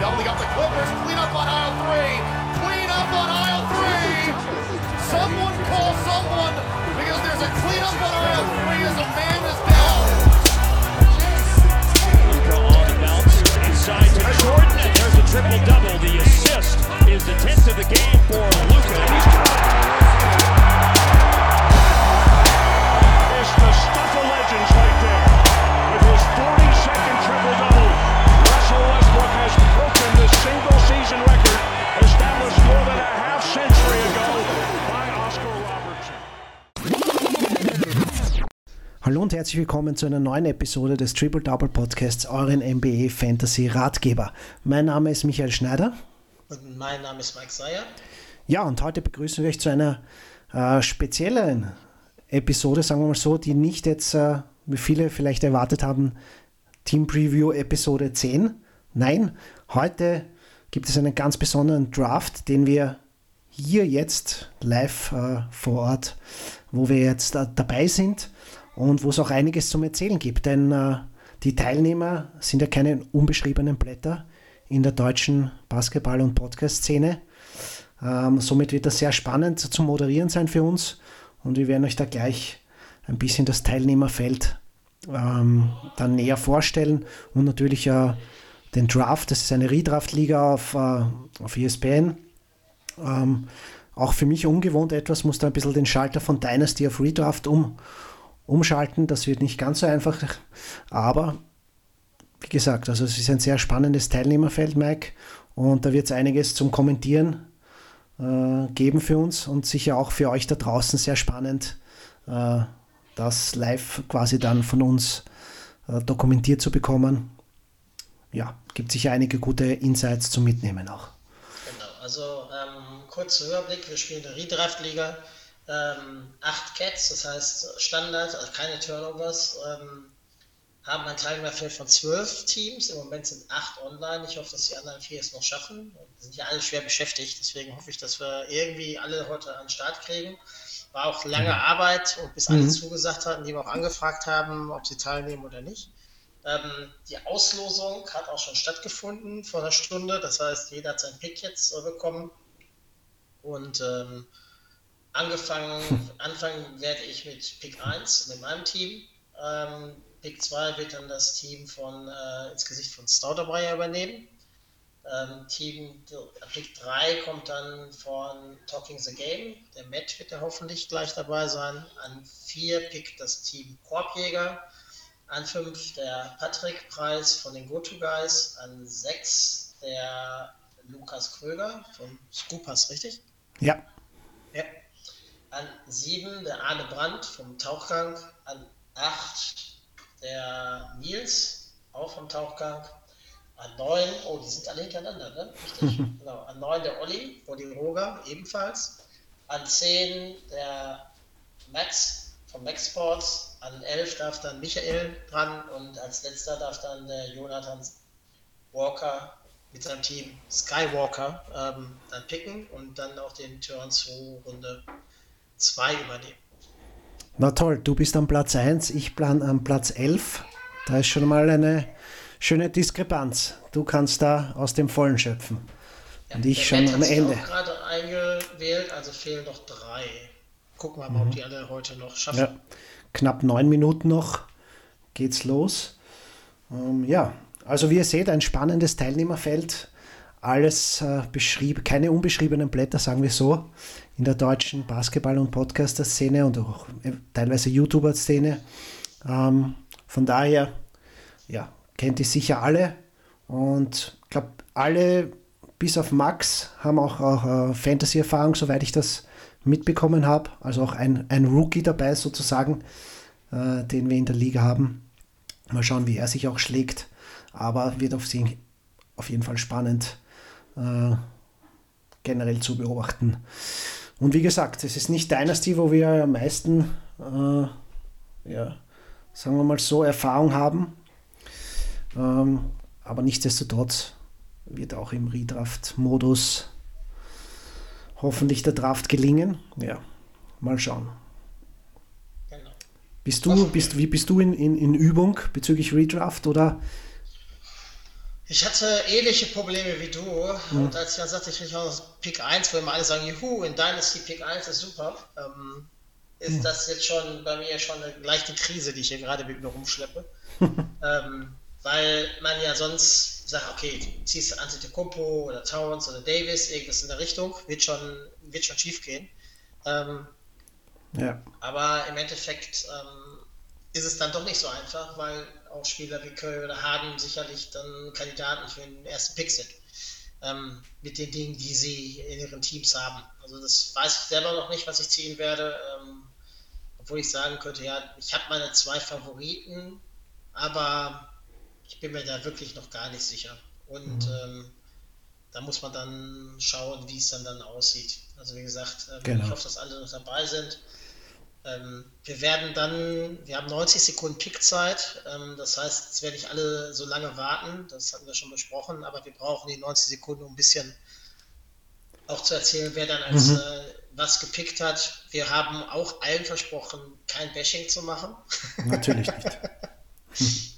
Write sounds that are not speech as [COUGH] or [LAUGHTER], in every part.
Doubling up the Clippers. Clean up on aisle three. Clean up on aisle three. Someone call someone because there's a clean up on aisle three as a man is down. Luka on the bounce inside to Jordan, and there's a triple double. The assist is the 10th of the game for Luka. He's got It's the stuff of legends the single season record established more than a half century ago by Oscar Robertson. Hallo und herzlich willkommen zu einer neuen Episode des Triple Double Podcasts, euren NBA Fantasy Ratgeber. Mein Name ist Michael Schneider. Und mein Name ist Mike Seyer. Ja, und heute begrüßen wir euch zu einer äh, speziellen Episode, sagen wir mal so, die nicht jetzt, äh, wie viele vielleicht erwartet haben, Team Preview Episode 10. Nein, heute gibt es einen ganz besonderen Draft, den wir hier jetzt live äh, vor Ort, wo wir jetzt äh, dabei sind und wo es auch einiges zum Erzählen gibt. Denn äh, die Teilnehmer sind ja keine unbeschriebenen Blätter in der deutschen Basketball- und Podcast-Szene. Ähm, somit wird das sehr spannend zu moderieren sein für uns und wir werden euch da gleich ein bisschen das Teilnehmerfeld ähm, dann näher vorstellen und natürlich äh, den Draft, das ist eine Redraft-Liga auf, äh, auf ESPN. Ähm, auch für mich ungewohnt etwas, muss da ein bisschen den Schalter von Dynasty auf Redraft um, umschalten. Das wird nicht ganz so einfach, aber wie gesagt, also es ist ein sehr spannendes Teilnehmerfeld, Mike, und da wird es einiges zum Kommentieren äh, geben für uns und sicher auch für euch da draußen sehr spannend, äh, das live quasi dann von uns äh, dokumentiert zu bekommen. Ja, gibt sicher einige gute Insights zum Mitnehmen auch. Genau, also ähm, kurzer Überblick, wir spielen in der Redraft-Liga. Ähm, acht Cats, das heißt Standard, also keine Turnovers, ähm, haben ein Teilnehmerfeld von zwölf Teams. Im Moment sind acht online. Ich hoffe, dass die anderen vier es noch schaffen. Wir sind ja alle schwer beschäftigt, deswegen hoffe ich, dass wir irgendwie alle heute an den Start kriegen. War auch lange Arbeit und bis alle Mhm. zugesagt hatten, die wir auch angefragt haben, ob sie teilnehmen oder nicht. Ähm, die Auslosung hat auch schon stattgefunden vor einer Stunde. Das heißt, jeder hat seinen Pick jetzt äh, bekommen. Und ähm, angefangen, [LAUGHS] anfangen werde ich mit Pick 1 in meinem Team. Ähm, Pick 2 wird dann das Team von äh, ins Gesicht von Stauderbreyer übernehmen. Ähm, Team äh, Pick 3 kommt dann von Talking the Game. Der Matt wird ja hoffentlich gleich dabei sein. An 4 pickt das Team Korbjäger. An 5 der Patrick Preis von den Go-To Guys. An 6 der Lukas Kröger von Scoopers, richtig? Ja, Ja. An 7 der Arne Brandt vom Tauchgang. An 8 der Nils, auch vom Tauchgang. An 9, oh, die sind alle hintereinander, ne? Richtig. [LAUGHS] genau. An 9 der Olli, Olli Roger, ebenfalls. An 10 der Max vom Max Sports. An 11 darf dann Michael dran und als letzter darf dann der Jonathan Walker mit seinem Team Skywalker ähm, dann picken und dann auch den Turn zu Runde 2 übernehmen. na toll, du bist am Platz 1, ich plan am Platz 11. Da ist schon mal eine schöne Diskrepanz. Du kannst da aus dem Vollen schöpfen. Und ich schon am Ende. auch gerade eingewählt, also fehlen noch drei. Gucken wir mal, ob die alle heute noch schaffen. Mhm. Ja, knapp neun Minuten noch geht's los. Ähm, ja, also wie ihr seht, ein spannendes Teilnehmerfeld. Alles äh, beschrieben, keine unbeschriebenen Blätter, sagen wir so, in der deutschen Basketball- und Podcaster-Szene und auch äh, teilweise YouTuber-Szene. Ähm, von daher, ja, kennt ihr sicher alle. Und ich glaube, alle bis auf Max haben auch, auch äh, Fantasy-Erfahrung, soweit ich das mitbekommen habe. Also auch ein, ein Rookie dabei sozusagen, äh, den wir in der Liga haben. Mal schauen, wie er sich auch schlägt. Aber wird auf, sie, auf jeden Fall spannend äh, generell zu beobachten. Und wie gesagt, es ist nicht Dynasty, wo wir am meisten, äh, ja, sagen wir mal so, Erfahrung haben. Ähm, aber nichtsdestotrotz wird auch im Redraft-Modus hoffentlich der Draft gelingen. Ja, mal schauen. Genau. Bist du, bist, wie bist du in, in, in Übung bezüglich Redraft oder? Ich hatte ähnliche Probleme wie du. Mhm. Und als ich dann sagte, ich kriege auch Pick 1, wo immer alle sagen, juhu, in Dynasty Pick 1 ist super, ähm, ist mhm. das jetzt schon bei mir schon eine leichte Krise, die ich hier gerade mit mir rumschleppe. [LAUGHS] ähm, weil man ja sonst sagt, okay, ziehst du Antetokounmpo oder Towns oder Davis, irgendwas in der Richtung, wird schon, wird schon schief gehen. Ähm, ja. Aber im Endeffekt ähm, ist es dann doch nicht so einfach, weil auch Spieler wie Curry oder Harden sicherlich dann Kandidaten für den ersten Pick sind. Ähm, mit den Dingen, die sie in ihren Teams haben. Also das weiß ich selber noch nicht, was ich ziehen werde. Ähm, obwohl ich sagen könnte, ja, ich habe meine zwei Favoriten, aber ich bin mir da wirklich noch gar nicht sicher. Und mhm. ähm, da muss man dann schauen, wie es dann, dann aussieht. Also wie gesagt, ähm, genau. ich hoffe, dass alle noch dabei sind. Ähm, wir werden dann, wir haben 90 Sekunden Pickzeit, ähm, das heißt, es werden nicht alle so lange warten, das hatten wir schon besprochen, aber wir brauchen die 90 Sekunden, um ein bisschen auch zu erzählen, wer dann als mhm. äh, was gepickt hat. Wir haben auch allen versprochen, kein Bashing zu machen. Natürlich nicht. [LAUGHS]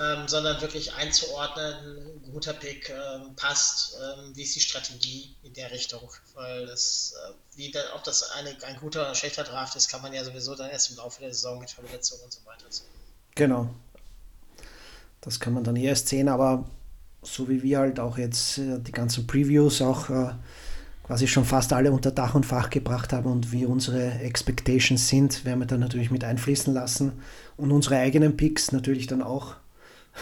ähm, sondern wirklich einzuordnen, guter Pick ähm, passt, ähm, wie ist die Strategie in der Richtung. Weil das, äh, wie da, ob das eine, ein guter oder ein schlechter Draft ist, kann man ja sowieso dann erst im Laufe der Saison mit Verletzungen und so weiter sehen. Genau. Das kann man dann erst sehen, aber so wie wir halt auch jetzt äh, die ganzen Previews auch äh, quasi schon fast alle unter Dach und Fach gebracht haben und wie unsere Expectations sind, werden wir dann natürlich mit einfließen lassen und unsere eigenen Picks natürlich dann auch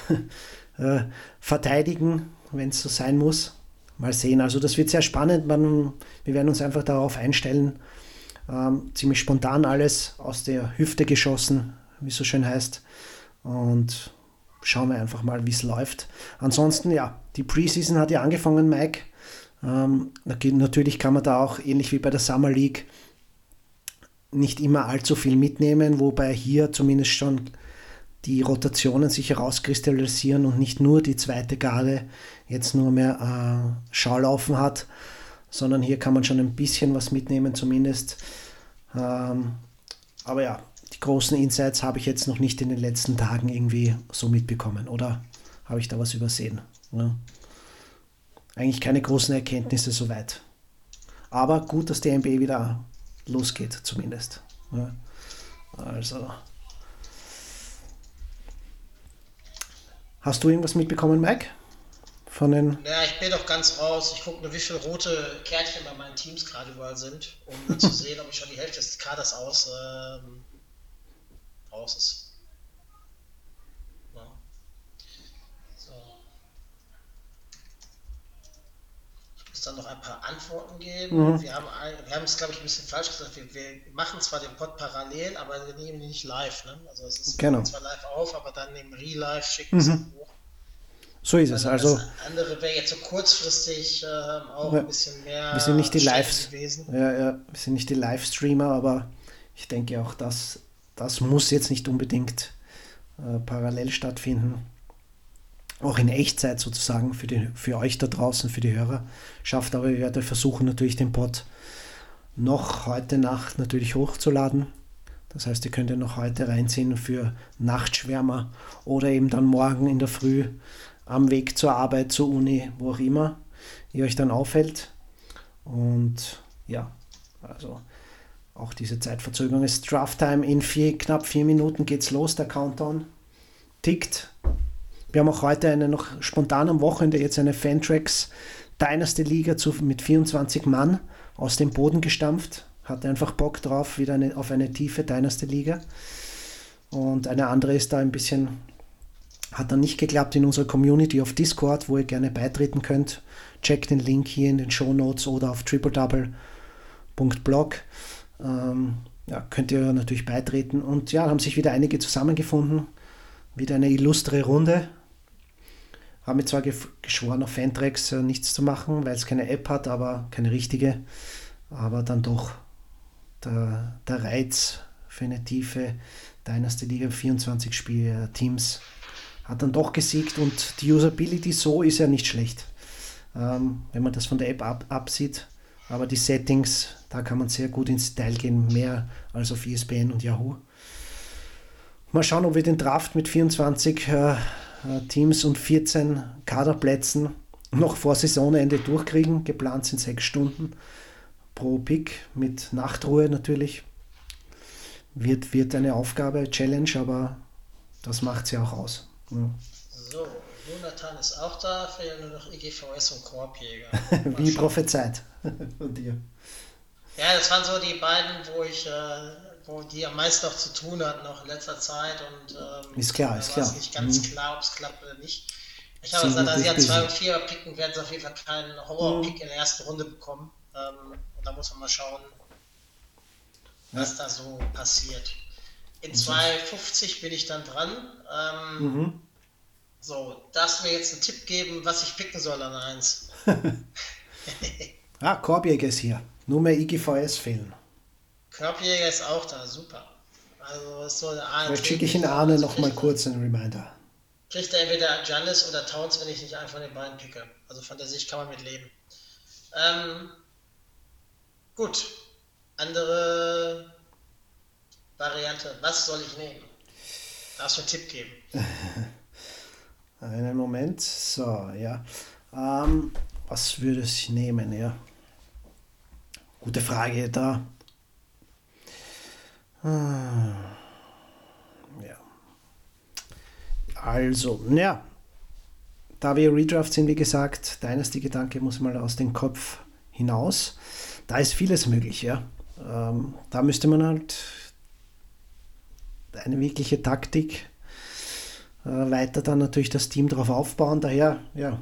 [LAUGHS] äh, verteidigen, wenn es so sein muss. Mal sehen. Also das wird sehr spannend. Man, wir werden uns einfach darauf einstellen. Ähm, ziemlich spontan alles aus der Hüfte geschossen, wie es so schön heißt. Und schauen wir einfach mal, wie es läuft. Ansonsten, ja, die Preseason hat ja angefangen, Mike. Ähm, natürlich kann man da auch, ähnlich wie bei der Summer League, nicht immer allzu viel mitnehmen, wobei hier zumindest schon die Rotationen sich herauskristallisieren und nicht nur die zweite Garde jetzt nur mehr äh, Schaulaufen hat, sondern hier kann man schon ein bisschen was mitnehmen zumindest. Ähm, aber ja, die großen Insights habe ich jetzt noch nicht in den letzten Tagen irgendwie so mitbekommen oder habe ich da was übersehen? Ja. Eigentlich keine großen Erkenntnisse soweit. Aber gut, dass die NBA wieder losgeht, zumindest. Ja. Also Hast du irgendwas mitbekommen, Mike? Von den ja, ich bin doch ganz raus. Ich gucke nur, wie viele rote Kärtchen bei meinen Teams gerade überall sind, um zu [LAUGHS] sehen, ob ich schon die Hälfte des Kaders aus ähm, raus ist. Ja. So. Ich muss dann noch ein paar Antworten geben. Mhm. Wir haben, wir haben es, glaube ich, ein bisschen falsch gesagt. Wir, wir, machen zwar den Pod parallel, aber wir nehmen ihn nicht live. Ne? Also es ist genau. zwar live auf, aber dann im Real Life schicken mhm. So ist es. Also, andere wäre jetzt so kurzfristig äh, auch ein bisschen mehr. Wir sind nicht die Lives. Ja, ja, wir sind nicht die Livestreamer, aber ich denke auch, dass das muss jetzt nicht unbedingt äh, parallel stattfinden. Auch in Echtzeit sozusagen für, die, für euch da draußen, für die Hörer schafft. Aber wir werden versuchen natürlich den Pod noch heute Nacht natürlich hochzuladen. Das heißt, ihr könnt ja noch heute reinziehen für Nachtschwärmer oder eben dann morgen in der Früh am Weg zur Arbeit, zur Uni, wo auch immer ihr euch dann aufhält. Und ja, also auch diese Zeitverzögerung ist Drafttime. In vier, knapp vier Minuten geht's los, der Countdown tickt. Wir haben auch heute eine noch spontan am Wochenende jetzt eine Fantrax Dynasty Liga zu, mit 24 Mann aus dem Boden gestampft. Hatte einfach Bock drauf, wieder eine, auf eine tiefe Dynasty Liga. Und eine andere ist da ein bisschen hat dann nicht geklappt in unserer Community auf Discord, wo ihr gerne beitreten könnt. Checkt den Link hier in den Show Notes oder auf tripledouble.blog. Ähm, ja, könnt ihr natürlich beitreten. Und ja, haben sich wieder einige zusammengefunden. Wieder eine illustre Runde. Haben mir zwar geschworen, auf Fantracks äh, nichts zu machen, weil es keine App hat, aber keine richtige. Aber dann doch der, der Reiz für eine tiefe Dynasty Liga 24 Spiele Teams hat dann doch gesiegt und die Usability so ist ja nicht schlecht, ähm, wenn man das von der App ab, absieht. Aber die Settings, da kann man sehr gut ins Detail gehen, mehr als auf ESPN und Yahoo. Mal schauen, ob wir den Draft mit 24 äh, äh, Teams und 14 Kaderplätzen noch vor Saisonende durchkriegen. Geplant sind sechs Stunden pro Pick mit Nachtruhe natürlich. Wird, wird eine Aufgabe, Challenge, aber das macht sie auch aus. Ja. So, Jonathan ist auch da, fehlen nur noch IGVS und Korbjäger. [LAUGHS] Wie prophezeit von dir. Ja, das waren so die beiden, wo ich, äh, wo die am meisten noch zu tun hatten noch in letzter Zeit und ähm, Ist klar, ist klar. nicht ganz Mhm. klar, ob es klappt oder nicht. Ich habe gesagt, da sie an natürlich 2 und busy. 4 picken, werden sie auf jeden Fall keinen Horror-Pick in der ersten Runde bekommen. Ähm, und da muss man mal schauen, was da so passiert. In 2,50 bin ich dann dran. Ähm, Mhm. So, darfst du mir jetzt einen Tipp geben, was ich picken soll an 1? [LAUGHS] Ah, Korbjäger ist hier. Nur mehr IGVS fehlen. Körbjäger ist auch da, super. Also ist so eine Art. Vielleicht schicke ich in Arne noch mal kurz einen Reminder. Kriegt er entweder Janis oder Towns, wenn ich nicht einen von den beiden picke. Also von der Sicht kann man mit leben. Ähm, gut. Andere Variante. Was soll ich nehmen? Darfst du einen Tipp geben? [LAUGHS] Einen Moment. So, ja. Ähm, was würde ich nehmen, ja? Gute Frage da. Ah, Ja. Also, ja. Da wir Redraft sind, wie gesagt, Dynasty-Gedanke muss mal aus dem Kopf hinaus. Da ist vieles möglich, ja. Ähm, da müsste man halt eine wirkliche Taktik äh, weiter dann natürlich das Team darauf aufbauen. Daher, ja,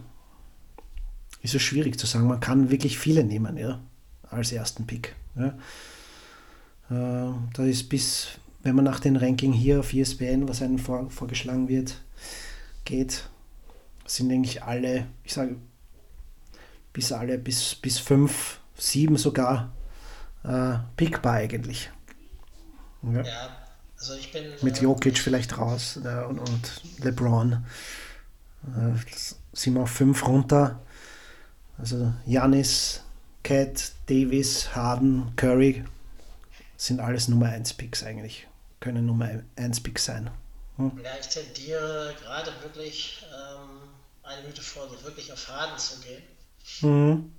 ist es schwierig zu sagen. Man kann wirklich viele nehmen, ja, als ersten Pick. Ja. Äh, da ist bis, wenn man nach dem Ranking hier auf ESPN, was einem vor, vorgeschlagen wird, geht, sind eigentlich alle, ich sage, bis alle, bis, bis fünf, sieben sogar äh, pickbar eigentlich. Ja. Ja, also ich bin. Mit äh, Jokic vielleicht raus äh, und, und LeBron. Äh, sind wir auf fünf runter. Also Janis, Cat, Davis, Harden, Curry sind alles Nummer 1 Picks eigentlich. Können Nummer 1 Picks sein. Ja, ich tendiere gerade wirklich ähm, eine Minute vor, so wirklich auf Harden zu gehen. Mhm.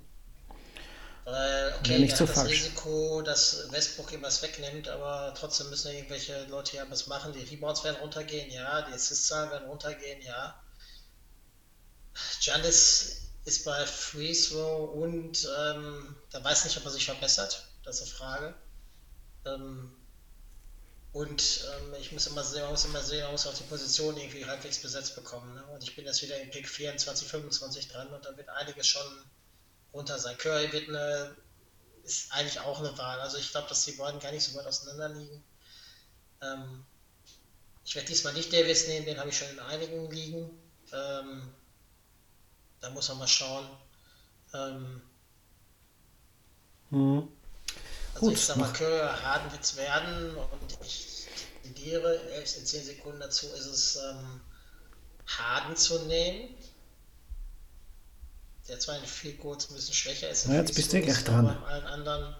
Weil, okay, Wäre nicht so das falsch. Risiko, dass Westbrook ihm was wegnimmt, aber trotzdem müssen ja irgendwelche Leute ja was machen. Die Rebounds werden runtergehen, ja. Die Assists-Zahlen werden runtergehen, ja. Giannis ist bei Free Throw und ähm, da weiß nicht, ob er sich verbessert. Das ist eine Frage. Ähm, und ähm, ich muss immer sehen, man muss immer sehen, man muss auch die Position irgendwie halbwegs besetzt bekommen. Ne? Und ich bin jetzt wieder in Pick 24, 25 dran und da wird einiges schon runter sein. Curry wird eine, ist eigentlich auch eine Wahl. Also ich glaube, dass die beiden gar nicht so weit auseinander liegen. Ähm, ich werde diesmal nicht Davis nehmen, den habe ich schon in einigen liegen. Ähm, da muss man mal schauen. Ähm, Mhm. also Gut, ich sag mal, Curry Harden wird es werden und ich tendiere, erst in 10 Sekunden dazu ist es ähm, Harden zu nehmen. Der zwar in viel kurz ein bisschen schwächer ist. Ja, jetzt bist du gleich dran. aber allen anderen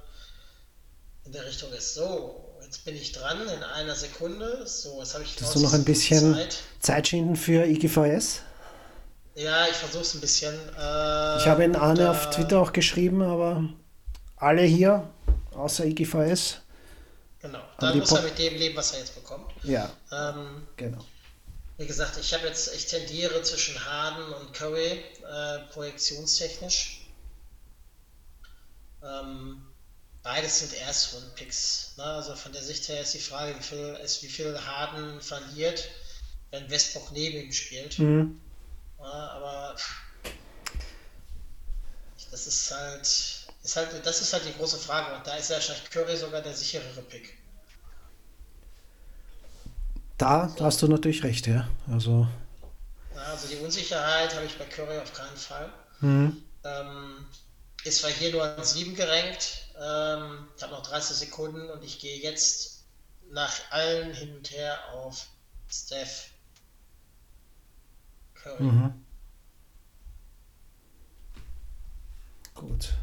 in der Richtung ist. So, jetzt bin ich dran in einer Sekunde. So, jetzt habe ich Hast du noch ein 90 Sekunden bisschen Zeit. Zeit schinden für IGVS? Ja, ich versuche es ein bisschen. Äh, Ich habe in Arne auf Twitter auch geschrieben, aber alle hier, außer IGVS, Genau, dann muss er Po- mit dem leben, was er jetzt bekommt. ja, Ähm, genau. Wie gesagt, ich habe jetzt, ich tendiere zwischen Harden und Curry, äh, projektionstechnisch. Ähm, beides sind Erstrunden-Picks. Ne? Also von der Sicht her ist die Frage, wie viel, ist, wie viel Harden verliert, wenn Westbrook neben ihm spielt. Mhm. Ja, aber das ist halt, ist halt, das ist halt die große Frage. Und da ist ja wahrscheinlich Curry sogar der sicherere Pick. Da hast du natürlich recht, ja. Also, also die Unsicherheit habe ich bei Curry auf keinen Fall. mhm. Ähm, ist zwar hier nur an 7 gerankt. Ähm, ich habe noch 30 Sekunden und ich gehe jetzt nach allen hin und her auf Steph Curry. Mhm. Gut.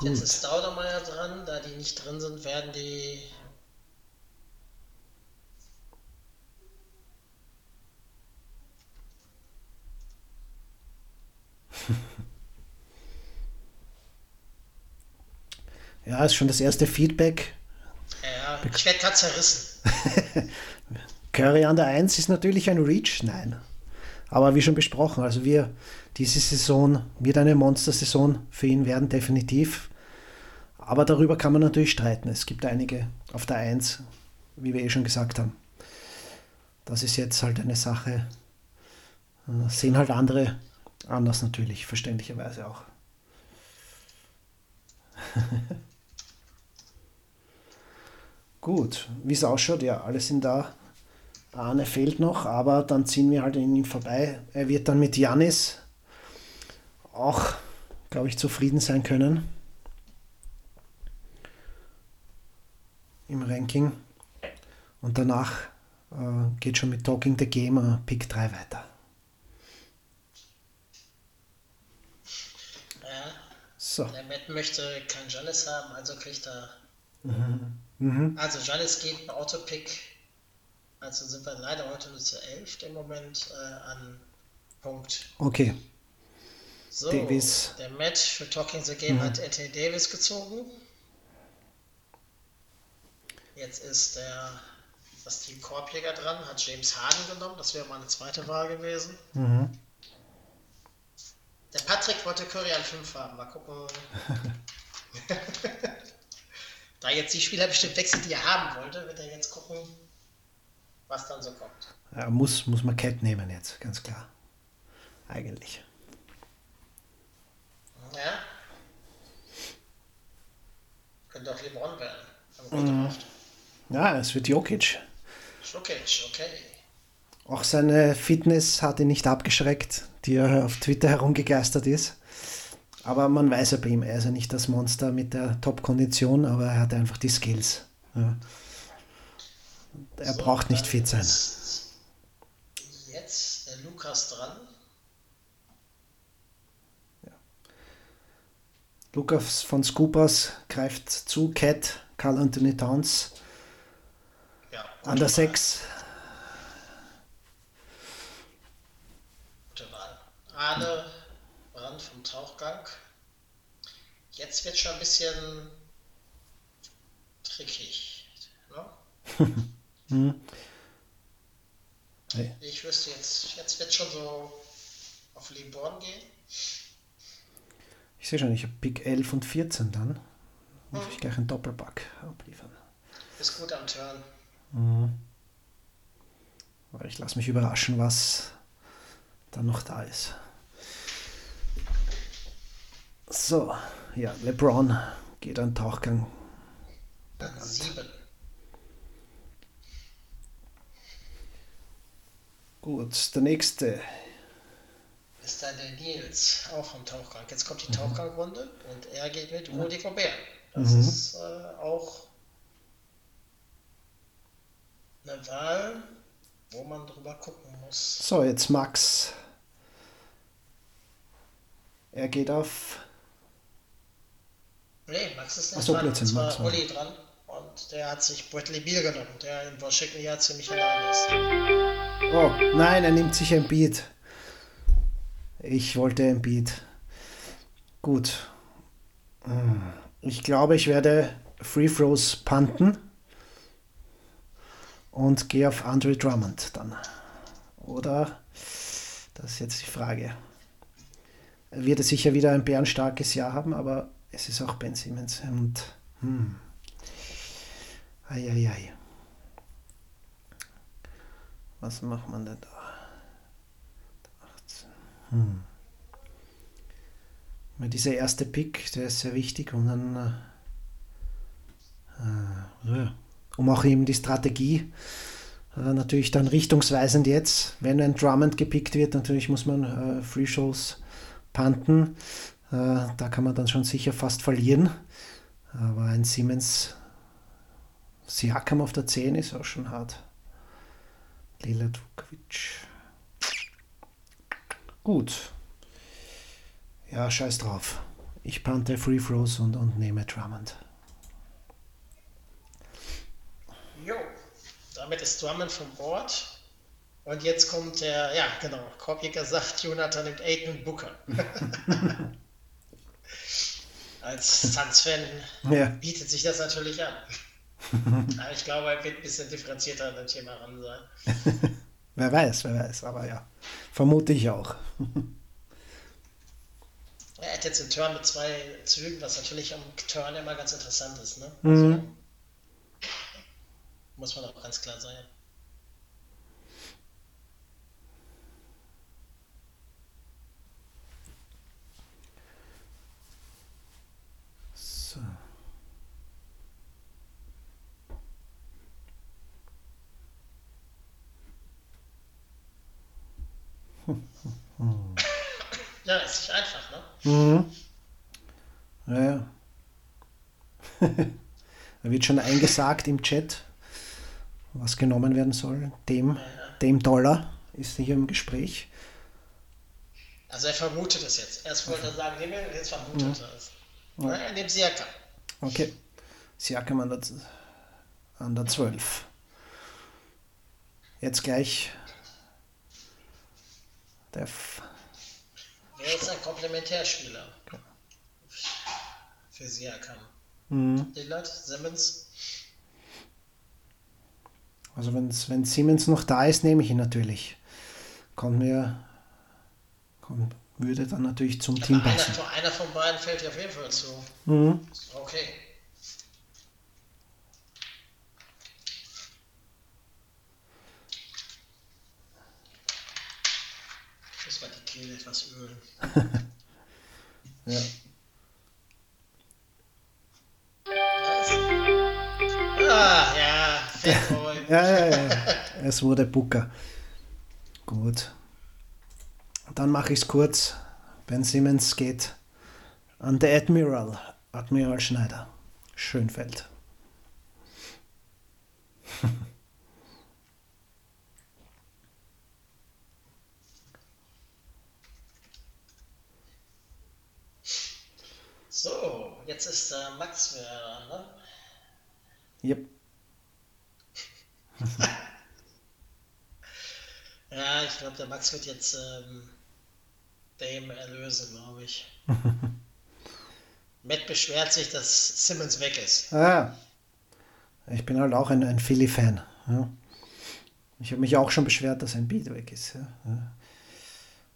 Gut. Jetzt ist Staudemeyer dran. Da die nicht drin sind, werden die. [LAUGHS] Ja, ist schon das erste Feedback. Ja, ich werde gerade zerrissen. [LAUGHS] Curry an der 1 ist natürlich ein Reach, nein. Aber wie schon besprochen, also wir, diese Saison wird eine Monster-Saison für ihn werden, definitiv. Aber darüber kann man natürlich streiten. Es gibt einige auf der 1, wie wir eh schon gesagt haben. Das ist jetzt halt eine Sache, äh, sehen halt andere anders natürlich, verständlicherweise auch. [LAUGHS] Gut, wie es ausschaut, ja, alle sind da. Arne fehlt noch, aber dann ziehen wir halt an ihm vorbei. Er wird dann mit Janis auch, glaube ich, zufrieden sein können. Im Ranking. Und danach äh, geht schon mit Talking the Game äh, Pick 3 weiter. Ja, So, der Matt möchte kein Janis haben, also kriegt er. Mhm. Also Janis geht ein Autopick. Also sind wir leider heute nur zu 11 im Moment äh, an Punkt. okay. So, Davis. der Matt für Talking the Game hat Anthony Davis gezogen. Jetzt ist der das Team Korbjäger dran, hat James Harden genommen, das wäre meine zweite Wahl gewesen. Mhm. Der Patrick wollte Curry an 5 haben, mal gucken. [LAUGHS] da jetzt die Spieler bestimmt wechseln, die er haben wollte, wird er jetzt gucken, was dann so kommt. Ja, muss, muss man Cat nehmen jetzt, ganz klar. Eigentlich. Ja. Könnte auch LeBron werden. Mhm. gemacht. Ja, es wird Jokic. Okay, okay. Auch seine Fitness hat ihn nicht abgeschreckt, die er auf Twitter herumgegeistert ist. Aber man weiß ja bei ihm, er ist ja nicht das Monster mit der Top-Kondition, aber er hat einfach die Skills. Ja. Er So, braucht nicht fit sein. Jetzt der Lukas dran. Lukas von Scoopers greift zu, Cat, Carl Anthony Towns Ja, an der Wahl. 6. Gute Wahl. Arne Brand vom Tauchgang. Jetzt wird schon ein bisschen trickig. Ne? [LAUGHS] Hey. Ich wüsste jetzt, jetzt wird schon so auf Liborn gehen. Ich sehe schon, ich habe Pick 11 und 14 dann. Muss ich gleich einen Doppelpack abliefern. Ist gut am Turn. Aber ich lasse mich überraschen, was dann noch da ist. So, ja, LeBron geht an Tauchgang. Sieben. Gut, der nächste. Ist dann der Nils, auch vom Tauchgang. Jetzt kommt die Tauchgangrunde und er geht mit Rudy Gobert. Das ist äh, auch eine Wahl, wo man drüber gucken muss. So, jetzt Max. Er geht auf. Nee, Max ist Ach nicht so, dran. Blödsinn, Max war- Uli dran. Und der hat sich Bradley Beal genommen, der in Washington ja ziemlich allein ist. Oh, nein, er nimmt sich ein Beat. Ich wollte ein Beat. Gut. Hm, Ich glaube, ich werde Free Throws punten und gehe auf Andre Drummond dann. Oder? Das ist jetzt die Frage. Er wird sicher wieder ein bärenstarkes Jahr haben, aber es ist auch Ben Simmons. Und, hm. Eieiei. Was macht man denn da? 18. Hm. Dieser erste Pick, der ist sehr wichtig, um dann, äh, äh, um auch eben die Strategie äh, natürlich dann richtungsweisend jetzt, wenn ein Drummond gepickt wird, natürlich muss man äh, Free Shows punten. Äh, da kann man dann schon sicher fast verlieren. Aber ein Siemens Siakam auf der 10 ist auch schon hart. Lila Vukovic. Gut. Ja, scheiß drauf. Ich pante Free Throws und, und nehme Drummond. Jo, damit ist Drummond vom Board. Und jetzt kommt der, ja genau, Korbjäger sagt, Jonathan nimmt Aiden Booker. [LAUGHS] Als Suns-Fan Ja. bietet sich das natürlich an. [LAUGHS] Aber ich glaube, er wird ein bisschen differenzierter an das Thema ran sein. [LAUGHS] Wer weiß, wer weiß, aber ja. Vermute ich auch. Er hat jetzt einen Turn mit zwei Zügen, was natürlich am Turn immer ganz interessant ist. Ne? Mhm. Also, muss man auch ganz klar sagen. So. [LAUGHS] Ja, ist nicht einfach, ne? Mhm. Ja, ja. [LAUGHS] da wird schon eingesagt im Chat, was genommen werden soll. Dem, dem Dollar ist hier im Gespräch. Also er vermutet es jetzt. Erst wollte er sagen, nehmen wir, jetzt vermutet er es. Ja. Er nimmt Siaka. Okay. Siakam an der, an der 12. Jetzt gleich der F Wer ist ein Komplementärspieler? Für Siakam. Mhm. Lillard, Simmons. Also wenn's, wenn Siemens noch da ist, nehme ich ihn natürlich. Kommt mir, kommt, würde dann natürlich zum Team Aber einer, passen. von- einer von beiden fällt dir auf jeden Fall zu. Mhm. Okay. Muss mal die Kehle etwas ölen. [LAUGHS] Ja. Ah, ja, [LAUGHS] Fanboy. Ja, ja, ja. Es wurde Booker. Gut. Dann mache ich es kurz. Ben Simmons geht an der Admiral. Admiral Schneider. Schönfeld. So, jetzt ist äh, Max wieder dran, ne? Yep. [LAUGHS] Ja, ich glaube, der Max wird jetzt ähm, Dame erlösen, glaube ich. [LAUGHS] Matt beschwert sich, dass Simmons weg ist. Ah, ich bin halt auch ein, ein Philly-Fan. Ja. Ich habe mich auch schon beschwert, dass ein Beat weg ist. Ja. Ja.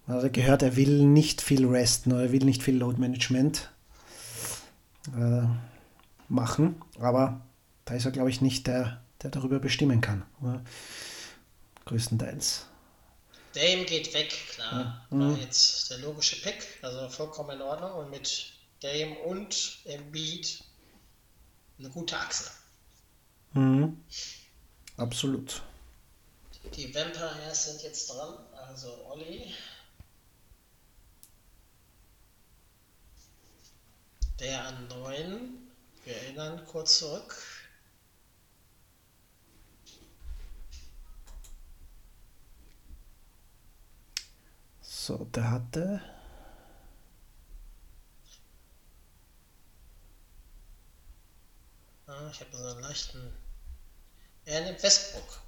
Man hat gehört, er will nicht viel resten oder er will nicht viel Load-Management äh, machen, aber da ist er, glaube ich, nicht der, der darüber bestimmen kann. Ja. Größtenteils. Dame geht weg, klar. War jetzt der logische Pick, also vollkommen in Ordnung. Und mit Dame und Embiid eine gute Achse. Mhm. Absolut. Die Vampires sind jetzt dran, also Olli. Der an 9. Wir erinnern kurz zurück. So, der hatte. Ah, ich habe so einen leichten. Er nimmt Westbrook.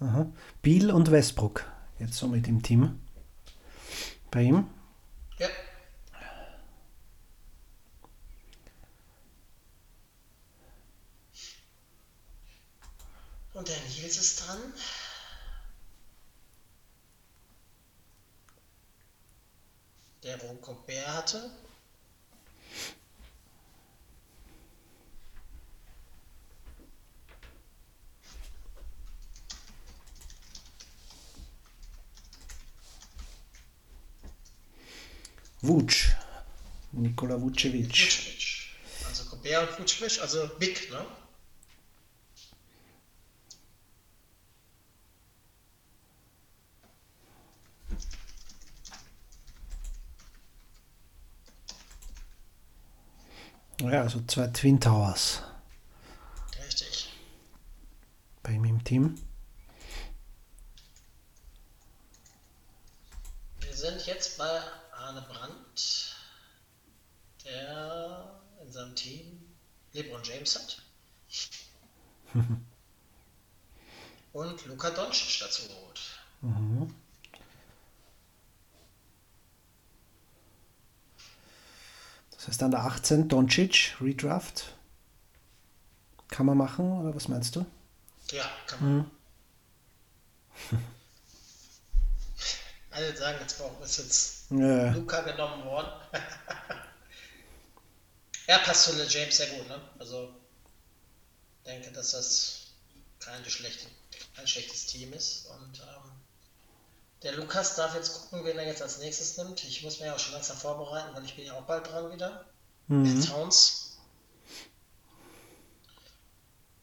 Aha. Biel und Westbrook. Jetzt somit im Team. Bei ihm. Ja. Und der Nils ist dran. Der wo Gobert hatte. Vutsch. Nikola Vucevic. Vucevic. Also Gobert und Vucevic, also Big, ne? Ja, also zwei Twin Towers Richtig. bei ihm im Team. Wir sind jetzt bei Arne Brandt. Der LeBron James hat. [LAUGHS] Und Luka Doncic dazu geholt. Das heißt, an der 18 Doncic, Redraft. Kann man machen, oder was meinst du? Ja, kann man. [LAUGHS] Alle sagen jetzt, warum ist jetzt Ja. Luca genommen worden? [LAUGHS] ja, passt zu James sehr gut, ne? Also, denke, dass das kein, schlechte, kein schlechtes Team ist. Und ähm, der Lukas darf jetzt gucken, wen er jetzt als nächstes nimmt. Ich muss mir ja auch schon langsam vorbereiten, weil ich bin ja auch bald dran wieder. Mhm. Towns.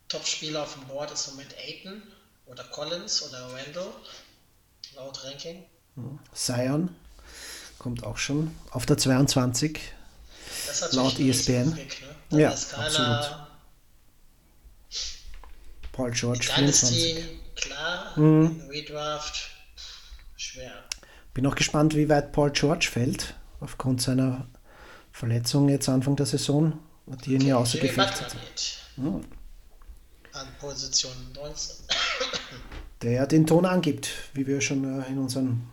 Top-Spieler auf dem Board ist im Moment Aiton oder Collins oder Randall, laut Ranking. Zion kommt auch schon auf der 22. Das ist Laut ESPN. Pick, ne? Ja, keiner, absolut. Paul George, Dynasty, 24. klar, Mhm. Redraft, schwer. Bin auch gespannt, wie weit Paul George fällt, aufgrund seiner Verletzung jetzt Anfang der Saison, die ihn ja außer Gefecht hat. Hm. An Position 19. [COUGHS] Der den Ton angibt, wie wir schon äh, in unseren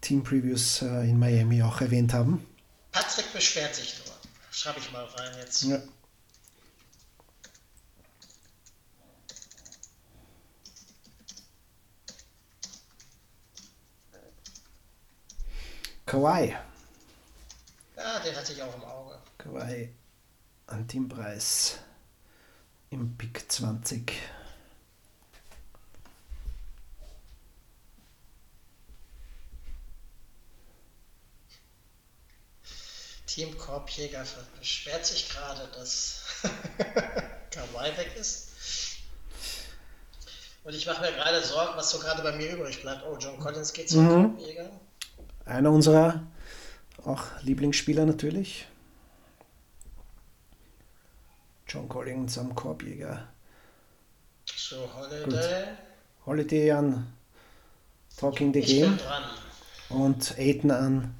Team-Previews äh, in Miami auch erwähnt haben. Patrick beschwert sich nur. Schreibe ich mal rein jetzt. Ja. Kawhi. Ja, den hatte ich auch im Auge. Kawhi an Teampreis im Pick 20. Team Korbjäger beschwert sich gerade, dass [LAUGHS] Kawhi weg ist. Und ich mache mir gerade Sorgen, was so gerade bei mir übrig bleibt. Oh, John Collins geht zum Mhm. Korbjäger. Einer unserer auch Lieblingsspieler natürlich. John Collins am Korbjäger. So, Holiday. Holiday an Talking the Ich Game und Aiden an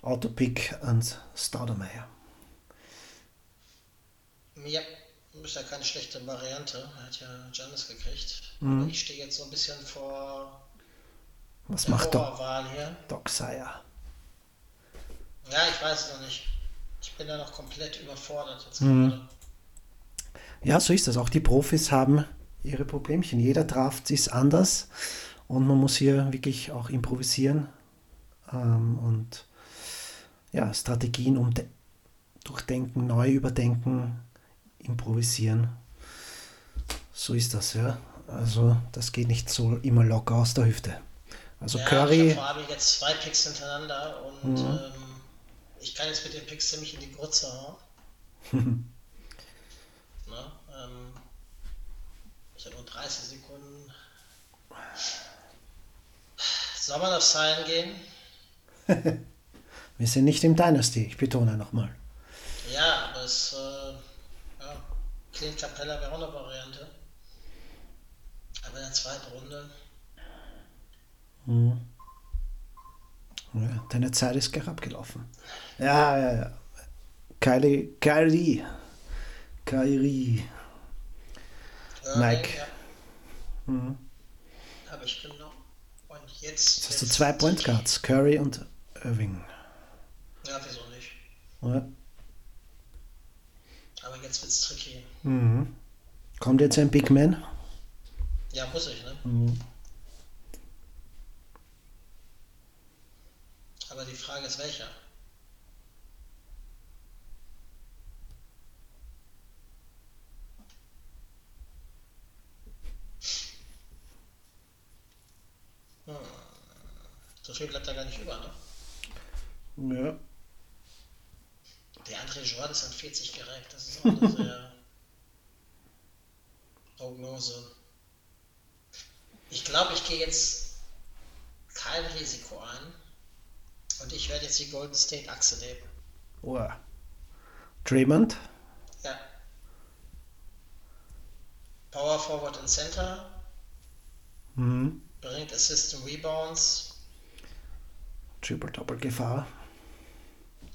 Autopick an Staudemeyer. Ja, ist ja keine schlechte Variante. Er hat ja Janis gekriegt. Mhm. Ich stehe jetzt so ein bisschen vor Was macht Doc. Doc Sire? Ja, ich weiß es noch nicht. Ich bin da noch komplett überfordert jetzt gerade. Ja, so ist das. Auch die Profis haben ihre Problemchen. Jeder Draft ist anders und man muss hier wirklich auch improvisieren ähm, und ja, Strategien umde- durchdenken, neu überdenken, improvisieren. So ist das, ja. Also das geht nicht so immer locker aus der Hüfte. Also Ja, ich Curry, habe vor allem jetzt zwei Picks hintereinander und Mhm. ähm, ich kann jetzt mit den Picks ziemlich in die Grütze hauen. [LAUGHS] ne? ähm, ich habe nur 30 Sekunden. Soll man auf Sign gehen? [LAUGHS] wir sind nicht im Dynasty, ich betone nochmal. Ja, aber es, äh, ja, Clint Capella wäre auch eine Variante. Aber in der zweiten Runde, Ja, deine Zeit ist gleich abgelaufen. Ja, ja, ja. Kylie, Kyrie. Kyrie. Irving, Mike. Ja. Habe ich genommen. Und jetzt. Jetzt hast du zwei Point. Guards, Curry und Irving. Ja, wieso nicht? Ja. Aber jetzt wird's tricky. Mhm. Kommt jetzt ein Big Man? Ja, muss ich, ne? Mhm. Aber die Frage ist welcher? Hm. So viel bleibt da gar nicht über, ne? Ja. Der André Joad ist an 40 gerankt. Das ist auch eine [LAUGHS] sehr Prognose. Ich glaube, ich gehe jetzt kein Risiko ein. Und ich werde jetzt die Golden State Achse nehmen. Oh. Draymond? Ja. Power Forward und Center. Mhm. Bringt Assist und Rebounds. Triple-Double-Gefahr.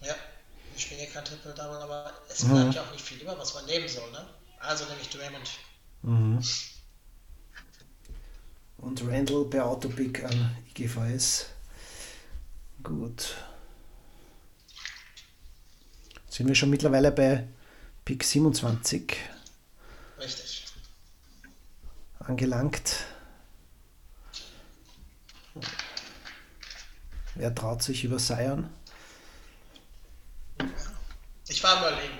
Ja. wir spielen ja kein Triple Double, aber es bleibt ja auch nicht viel über, was man nehmen soll, ne? Also nehme ich Draymond. Und Randall per Autopick an IGVS. Gut. Sind wir schon mittlerweile bei Pick 27 Richtig. angelangt. Wer traut sich über Sion? Ich war am überlegen.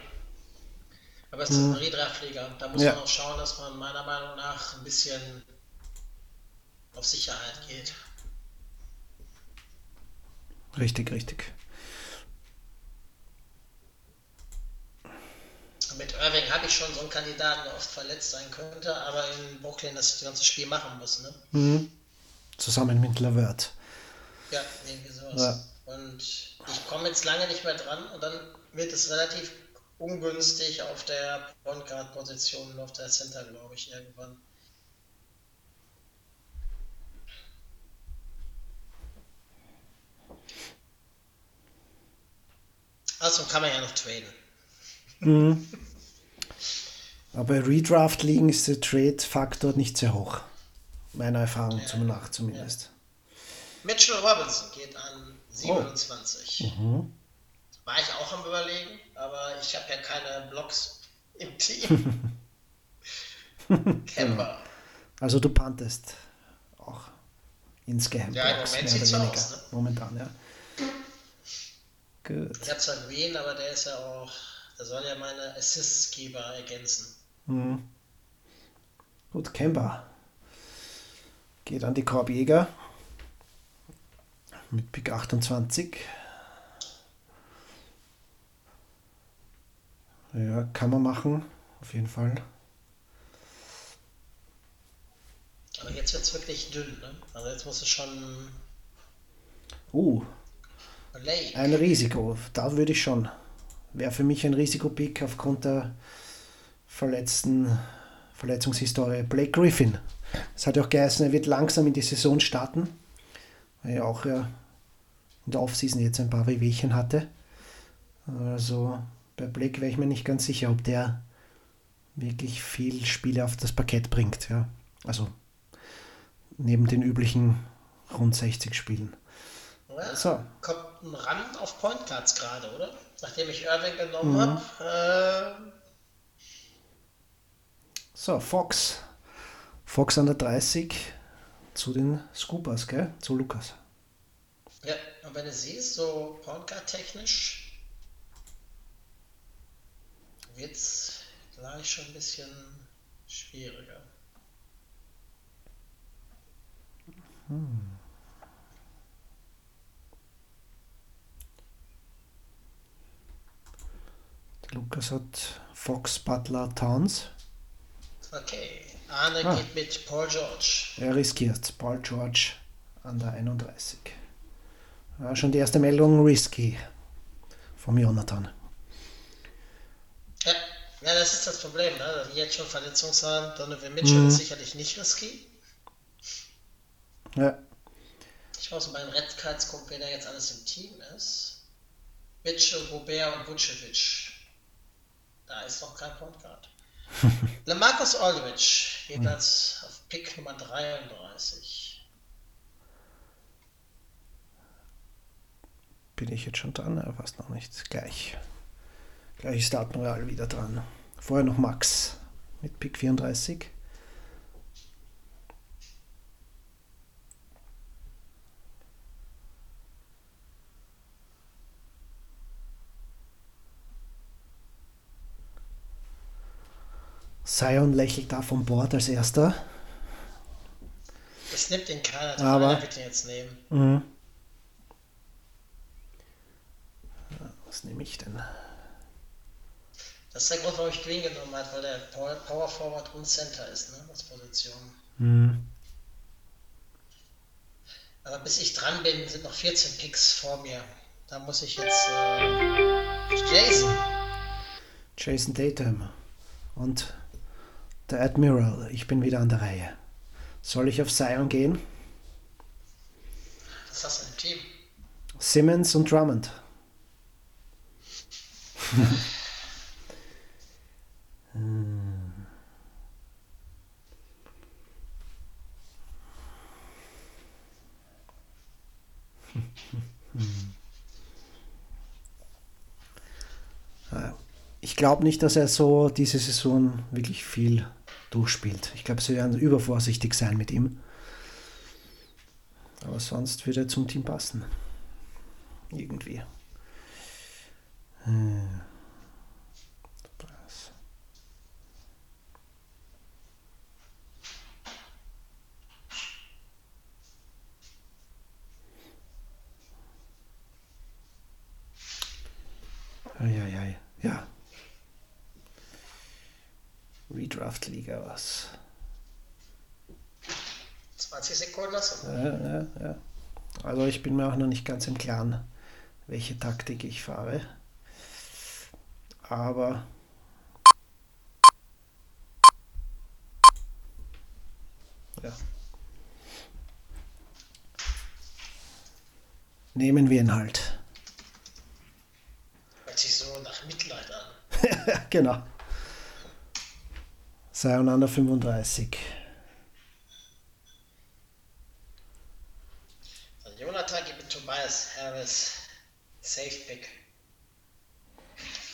Aber es ist ein Redraftliga. Da muss Ja. man auch schauen, dass man meiner Meinung nach ein bisschen auf Sicherheit geht. Richtig, richtig. Mit Irving habe ich schon so einen Kandidaten, der oft verletzt sein könnte, aber in Brooklyn das ganze Spiel machen muss. Ne? Zusammen mit Lavert. Ja, irgendwie sowas. Und ich komme jetzt lange nicht mehr dran und dann wird es relativ ungünstig auf der Point Guard Position und auf der Center, glaube ich, irgendwann. Also kann man ja noch traden. Aber bei Redraft liegen ist der Trade-Faktor nicht sehr hoch. Meiner Erfahrung zum nach zumindest. Mitchell Robinson geht an 27. War ich auch am überlegen, aber ich habe ja keine Blocks im Team. [LAUGHS] [LAUGHS] Kemper. Also du pantest auch insgeheim. Ja, im Moment sieht's so weniger. aus, ne? Momentan, ja. Gut. Ich habe zwar Green, aber der ist ja auch, der soll ja meine Assists-Geber ergänzen. Gut, Kemba. Geht an die Korbjäger. Mit Pick 28. Ja, kann man machen, auf jeden Fall. Aber jetzt wird es wirklich dünn, ne? Also jetzt muss es schon Uh, Lake. Ein Risiko. Da würde ich schon. Wäre für mich ein Risikopick aufgrund der verletzten Verletzungshistorie. Blake Griffin. Das hat ja auch geheißen, er wird langsam in die Saison starten. Weil er auch ja in der Offseason jetzt ein paar Wehwehchen hatte. Also bei Blake wäre ich mir nicht ganz sicher, ob der wirklich viel Spiele auf das Parkett bringt. Ja. Also neben den üblichen rund 60 Spielen. Ja, So. Kommt ein Rand auf Point Guards gerade, oder? Nachdem ich Irving genommen habe. Äh, So, Fox. Fox an der 30 zu den Scoopers, gell? Zu Lukas. ja, und wenn du siehst, so Point Guard technisch wird es gleich schon ein bisschen schwieriger. Der Lukas hat Fox, Butler, Towns. Okay, Arne Ah. geht mit Paul George. Er riskiert. Paul George an der 31. Ja, schon die erste Meldung risky vom Jonathan. Ja, ja, das ist das Problem, ne? jetzt schon Verletzungssachen. Donovan Mitchell ist sicherlich nicht risky. Ja, Ich muss bei den Red Cards gucken, wer da jetzt alles im Team ist. Mitchell, Gobert und Vucevic. Da ist noch kein Point Guard. Lamarcus [LAUGHS] Aldridge geht als auf Pick Nummer 33. bin ich jetzt schon dran? Ja, fast noch nicht. Gleich. Gleich ist Admiral wieder dran. Vorher noch Max mit Pick 34. Sion lächelt da vom Bord als erster. Das nimmt den keiner, der Aber- wird den jetzt nehmen. Was nehme ich denn? Das ist der Grund, warum ich Green genommen habe, weil der Power Forward und Center ist, ne? Als Position. Aber bis ich dran bin, sind noch 14 Picks vor mir. Da muss ich jetzt äh, Jason. Jason Tatum und der Admiral. Ich bin wieder an der Reihe. Soll ich auf Sion gehen? Was hast du im Team? Simmons und Drummond. [LAUGHS] Ich glaube nicht, dass er so diese Saison wirklich viel durchspielt. Ich glaube, sie werden übervorsichtig sein mit ihm. Aber sonst würde er zum Team passen. Irgendwie. Hm. Das. Eieiei, ja. Redraft-Liga was. 20 Sekunden du. Ja, ja, ja. Also ich bin mir auch noch nicht ganz im Klaren, welche Taktik ich fahre. Aber ja. Nehmen wir ihn halt. Hört sich so nach Mitleid an. [LAUGHS] genau. Sayonara 35. Dann Jonathan gibt mit Tobias Harris Safe Pick.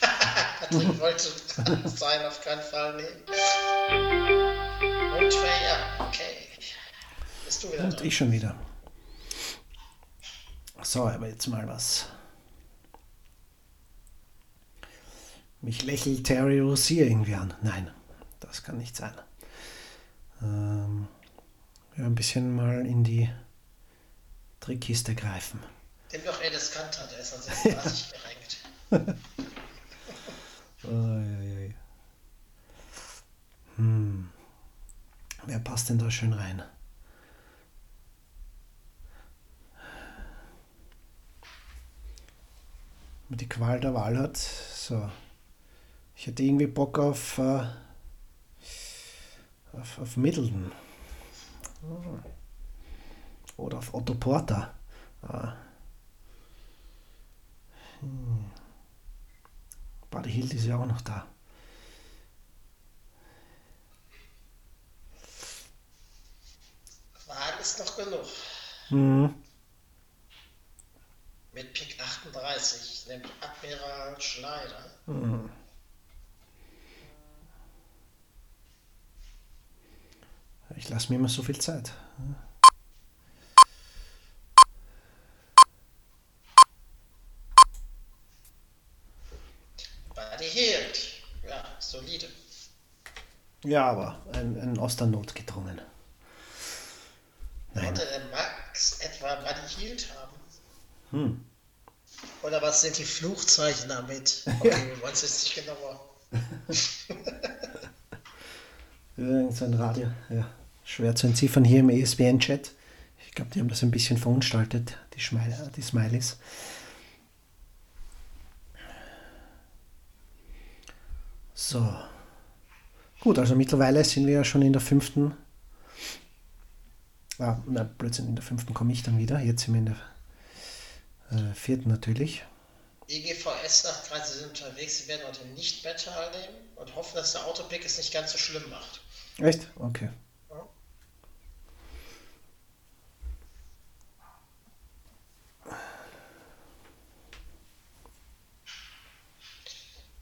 [LAUGHS] Patrick [LAUGHS] wollte sein auf keinen Fall nehmen. Und ja, okay. Bist du wieder Und dran? ich schon wieder. So, aber jetzt mal was. Mich lächelt Terry Rozier irgendwie an. Nein, das kann nicht sein. Ähm, ja, ein bisschen mal in die Trickkiste greifen. Nimm doch Edes Kanter, der ist an 36 gerankt. Uiuiui. Hm. Wer passt denn da schön rein? Die Qual der Wahl hat. So. Ich hätte irgendwie Bock auf, äh, auf, auf Middleton. Hm. Oder auf Otto Porter. Ah. Hm. Buddy Hield ist ja auch noch da. Wagen ist noch genug. Mhm. Mit Pick 38 nimmt Admiral Schneider. Ich lasse mir immer so viel Zeit. Buddy Hield. Ja, solide. Ja, aber ein, ein aus der Not gedrungen. Nein. Konnte der Max etwa Buddy Hield haben? Hm. Oder was sind die Fluchzeichen damit? [LAUGHS] Okay, wir wollen es jetzt nicht genauer. [LAUGHS] Irgend so ein Radio, ja. Schwer zu entziffern hier im ESPN-Chat. Ich glaube, die haben das ein bisschen verunstaltet, die, Schmeil die Smileys. So. Gut, also mittlerweile sind wir ja schon in der fünften. Ah, na, Blödsinn, in der fünften komme ich dann wieder. Jetzt sind wir in der äh, vierten natürlich. EGVS sagt gerade, sie sind unterwegs, sie werden heute nicht mehr teilnehmen und hoffen, dass der Autopick es nicht ganz so schlimm macht. Echt? Okay.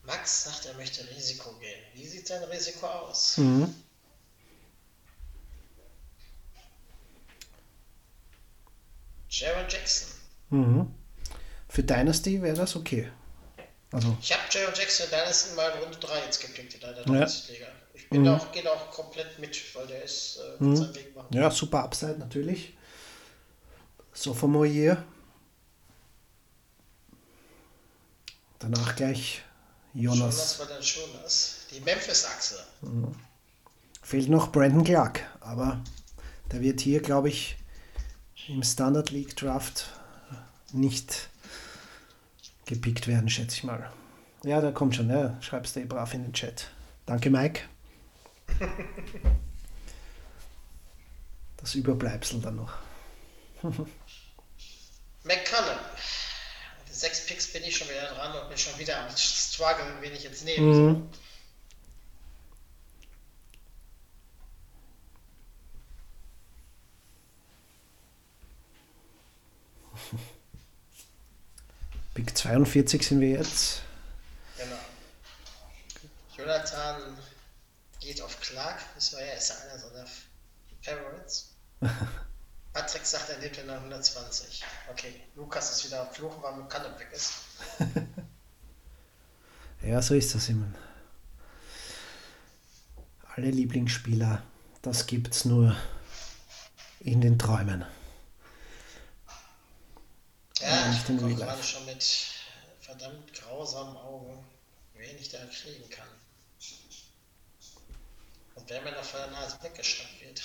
Max sagt, er möchte Risiko gehen. Wie sieht sein Risiko aus? Mhm. Jaron Jackson. Mhm. Für Dynasty wäre das okay. Also, Ich habe Jaron Jackson in Dynasty mal in Runde 3 jetzt gepickt in der Ja. Dynasty-Liga. Ich bin Mhm. auch, gehe auch komplett mit, weil der ist äh, Mhm. seinen Weg machen. ja, super Upside natürlich. Sophomore Year. Danach gleich Jonas Jonas. war dann schon das. Die Memphis-Achse. Fehlt noch Brandon Clark, aber der wird hier, glaube ich, im Standard League Draft nicht gepickt werden, schätze ich mal. Ja, der kommt schon, ja. Schreibst du eh brav in den Chat. Danke, Mike. [LAUGHS] Das Überbleibsel dann noch. [LAUGHS] McConnell. Sechs Picks bin ich schon wieder dran und bin schon wieder am strugglen, wen ich jetzt nehme. So. [LAUGHS] Big 42 sind wir jetzt. Genau. Jonathan geht auf Clark. Das war ja einer seiner Favorites. [LAUGHS] Patrick sagt, er nimmt ihn nach 120. Okay, Lukas ist wieder am Fluchen, weil McCallum weg ist. [LAUGHS] Ja, so ist das immer. Alle Lieblingsspieler, das gibt's nur in den Träumen. Ja, nicht ich in gucke gerade schon mit verdammt grausamen Augen, wen ich da kriegen kann. Und wer mir noch vor der Nase weggeschnappt wird.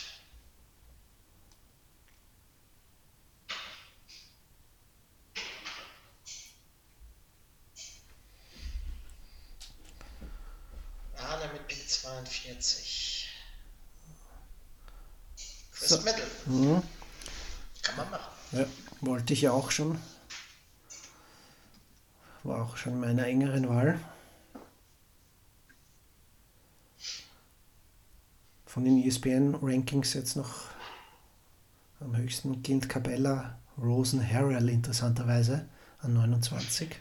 Arne mit Pick 42. Chris So. Middle. Mhm. Kann man machen. Ja, wollte ich ja auch schon. War auch schon meiner engeren Wahl. Von den ESPN-Rankings jetzt noch am höchsten gilt Cabella Rosen Harrell interessanterweise an 29.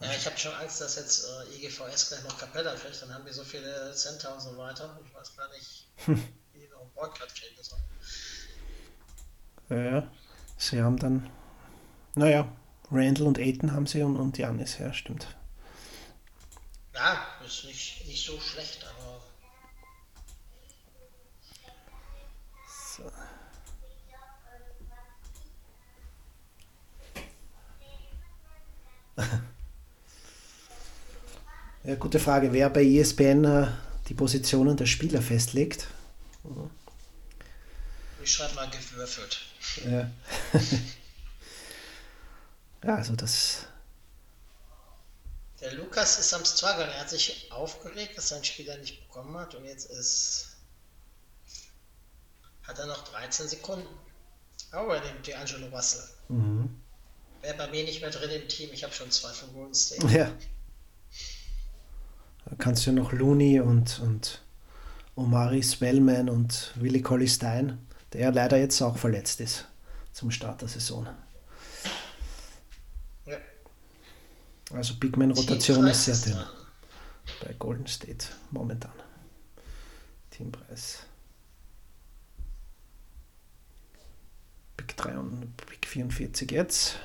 Ja, ich habe schon Angst, dass jetzt äh, IGVS gleich noch Capella kriegt. Dann haben die so viele Center und so weiter. Ich weiß gar nicht, wie die noch einen Boycott kriegen sollen. Ja, sie haben dann, naja, Randall und Aiton haben sie und, und Janis, ja, stimmt. Ja, ist nicht, nicht so schlecht, aber So. Ja, gute Frage. Wer bei ESPN äh, die Positionen der Spieler festlegt? ich schreibe mal gewürfelt. Ja. [LAUGHS] ja, also das. Der Lukas ist am Struggle. Er hat sich aufgeregt, dass sein Spieler nicht bekommen hat. Und jetzt ist. Hat er noch 13 Sekunden. Oh, er nimmt die Angelo Russell. Mhm. Wäre bei mir nicht mehr drin im Team. Ich habe schon zwei von Golden State. Ja. Da kannst du ja noch Looney und, und Omari Spellman und Willie Colley Stein, der leider jetzt auch verletzt ist zum Start der Saison. Ja. Also Bigman-Rotation ist sehr dünn bei Golden State momentan. Teampreis. Big 3 und Big 44 jetzt.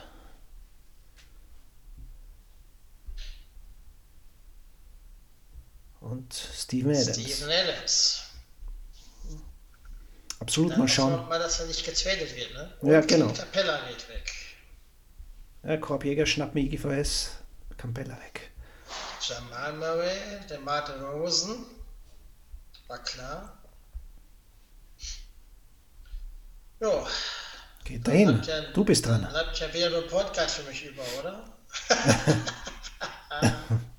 Und Steven Adams. Steven Adams. Absolut, Dann mal schauen. mal, dass er nicht getradet wird, ne? Ja, Und genau. Capella geht weg. Ja, Korbjäger schnappt mir IGVS, Campbella weg. Jamal Murray, der Martin Rosen. War klar. Jo, Geht dahin. ja- Du bist Dann dran. bleibt ja wieder nur Podcast für mich über, oder? [LAUGHS] [LAUGHS]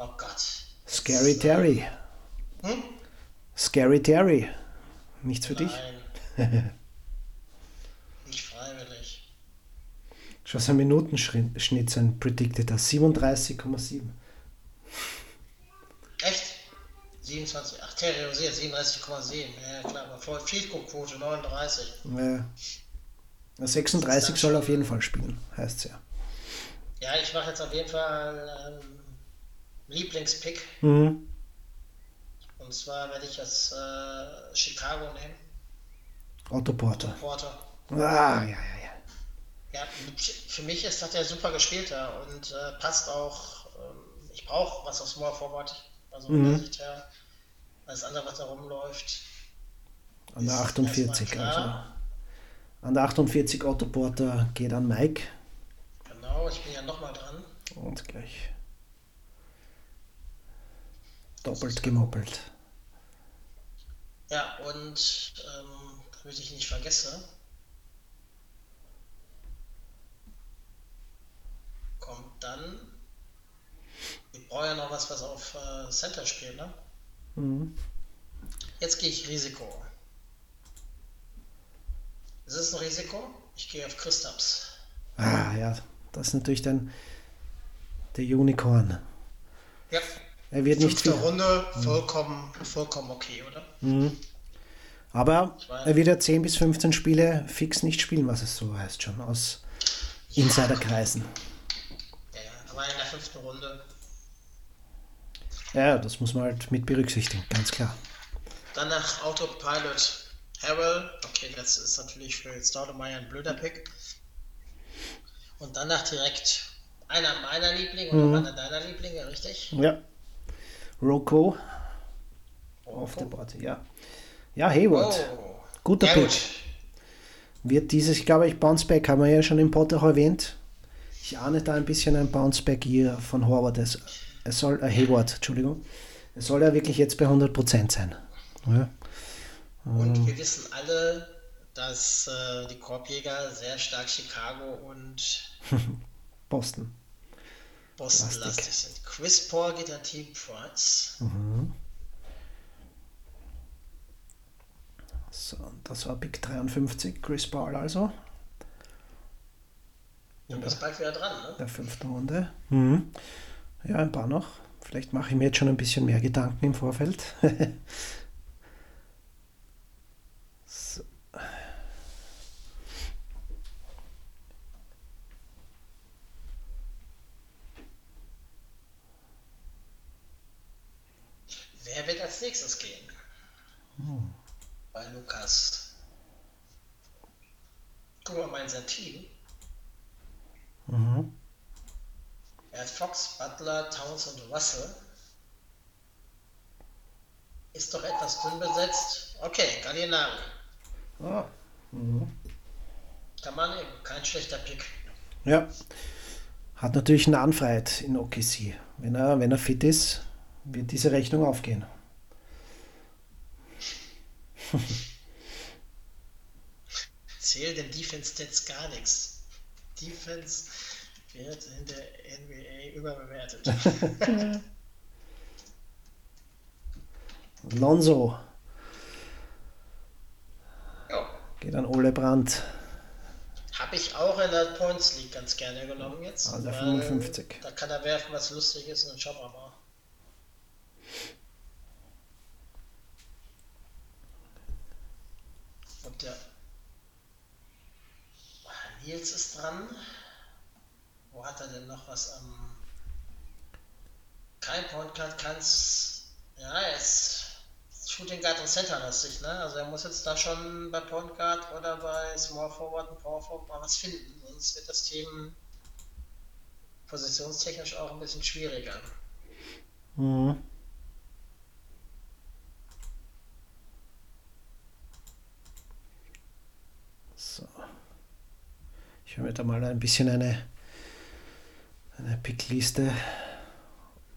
oh Gott. Scary Terry. Hm? Scary Terry. Nichts für dich? Nein. [LAUGHS] Nicht freiwillig. Schau sein Minutenschnitt, sein Predicted, 37,7. Echt? 27, ach, Terry Rosier, 37,7. Ja, klar, aber voll Field Goal Quote 39. Ja. 36 soll er auf jeden Fall spielen, heißt ja. Ja, ich mache jetzt auf jeden Fall ähm, Lieblingspick. Mhm. Und zwar werde ich das äh, Chicago nehmen. Otto Porter. Porter. Ah, ja, ja, ja. Ja, für mich ist das der super gespielter und äh, passt auch. Ähm, ich brauche was aus Small Forward. Also Mhm. der Sicht her. Alles andere, was da rumläuft. An der Ist 48, erstmal also. An der 48 Otto Porter geht an Mike. Genau, ich bin ja nochmal dran. Und gleich. Doppelt gemoppelt. Ja, und ähm, damit ich nicht vergesse, kommt dann. Ich brauche ja noch was, was auf äh, Center spielt, ne? Mhm. Jetzt gehe ich Risiko. Ist es ein Risiko? Ich gehe auf Christaps. Ah, ja, das ist natürlich dann der Unicorn. Ja. Er wird nicht Fünfte viel, Runde, vollkommen, vollkommen okay, oder? aber weiß. er wird ja 10 bis 15 Spiele fix nicht spielen, was es so heißt schon aus Insiderkreisen. Ja, ja, aber in der fünften Runde. Ja, das muss man halt mit berücksichtigen, ganz klar. Danach Autopilot Harrell. Okay, das ist natürlich für Staudemeyer ein blöder Pick. Und danach direkt einer meiner Lieblinge und einer deiner Lieblinge, richtig? Ja. Roko auf der Board, ja. Ja, Hayward. Oh. Guter Ja, gut. Wird dieses, ich glaube, ich Bounceback haben wir ja schon im Pod auch erwähnt. Ich ahne da ein bisschen ein Bounceback hier von Horvath. Es, es soll, äh, Hayward, Entschuldigung. Es soll ja wirklich jetzt bei 100% sein. Ja. Und wir wissen alle, dass äh, die Korbjäger sehr stark Chicago und [LAUGHS] Boston. Boston Lastig. lastig sind. Chris Paul geht an Team Price. So, das war Pick 53, Chris Paul also, Du bist bald wieder dran, ne? der fünften Runde. Mhm. Ja, ein paar noch. Vielleicht mache ich mir jetzt schon ein bisschen mehr Gedanken im Vorfeld. [LAUGHS] so. Wer wird als nächstes gehen? Bei Lukas. Guck mal mal in sein Team. Er hat Fox, Butler, Towns und Russell. Ist doch etwas dünn besetzt. Okay, Gallinari. Ah, Kann man nehmen. Kein schlechter Pick. Ja. Hat natürlich eine Anfreiheit in OKC. Wenn er, wenn er fit ist, wird diese Rechnung aufgehen. Zählt den Defense-Stats gar nichts. Defense wird in der NBA überbewertet. [LAUGHS] Lonzo ja. geht an Ole Brandt. Habe ich auch in der Points League ganz gerne genommen jetzt. Also weil 55. Da kann er werfen, was lustig ist und dann schauen wir der Nils ist dran. Wo hat er denn noch was am. Kein Point Guard kann's. Ja, ist Shooting Guard und Center lastig, ne? Also er muss jetzt da schon bei Point Guard oder bei Small Forward und Power Forward mal was finden, sonst wird das Team positionstechnisch auch ein bisschen schwieriger. Mhm. Ich werde mir da mal ein bisschen eine, eine Pickliste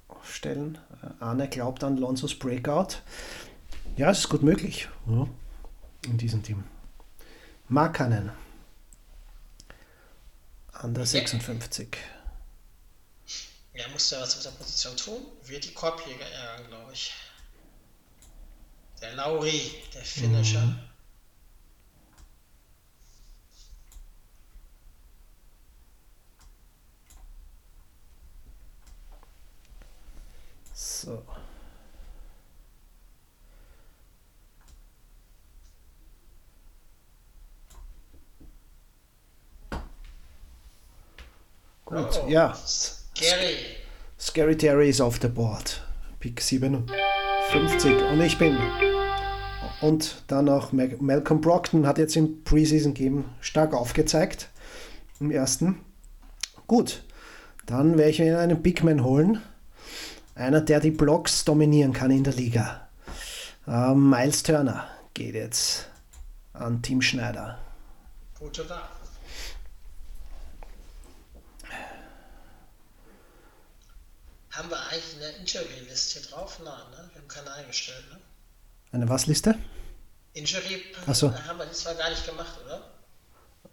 aufstellen. Äh, Arne glaubt an Lonzos Breakout. Ja, es ist gut möglich ja, in diesem Team. Markanen. An der 56. Ja, muss ja was mit der Position tun. Wird die Korbjäger ärgern, glaube ich. Der Lauri, der Finisher. So. Gut, Oh, ja. Gary, Scary Terry ist auf der Board. Pick 57. Und ich bin. Und dann noch Mal- Malcolm Brockton hat jetzt im Preseason Game stark aufgezeigt. Im ersten. Gut. Dann werde ich mir einen Bigman holen. Einer, der die Blocks dominieren kann in der Liga. Ähm, Miles Turner geht jetzt an Team Schneider. gute Wahl. Haben wir eigentlich eine Injury-List hier drauf? Nein, ne? Wir haben keine eingestellt, ne? Eine was-Liste? Injury Ach so. haben wir diesmal gar nicht gemacht, oder?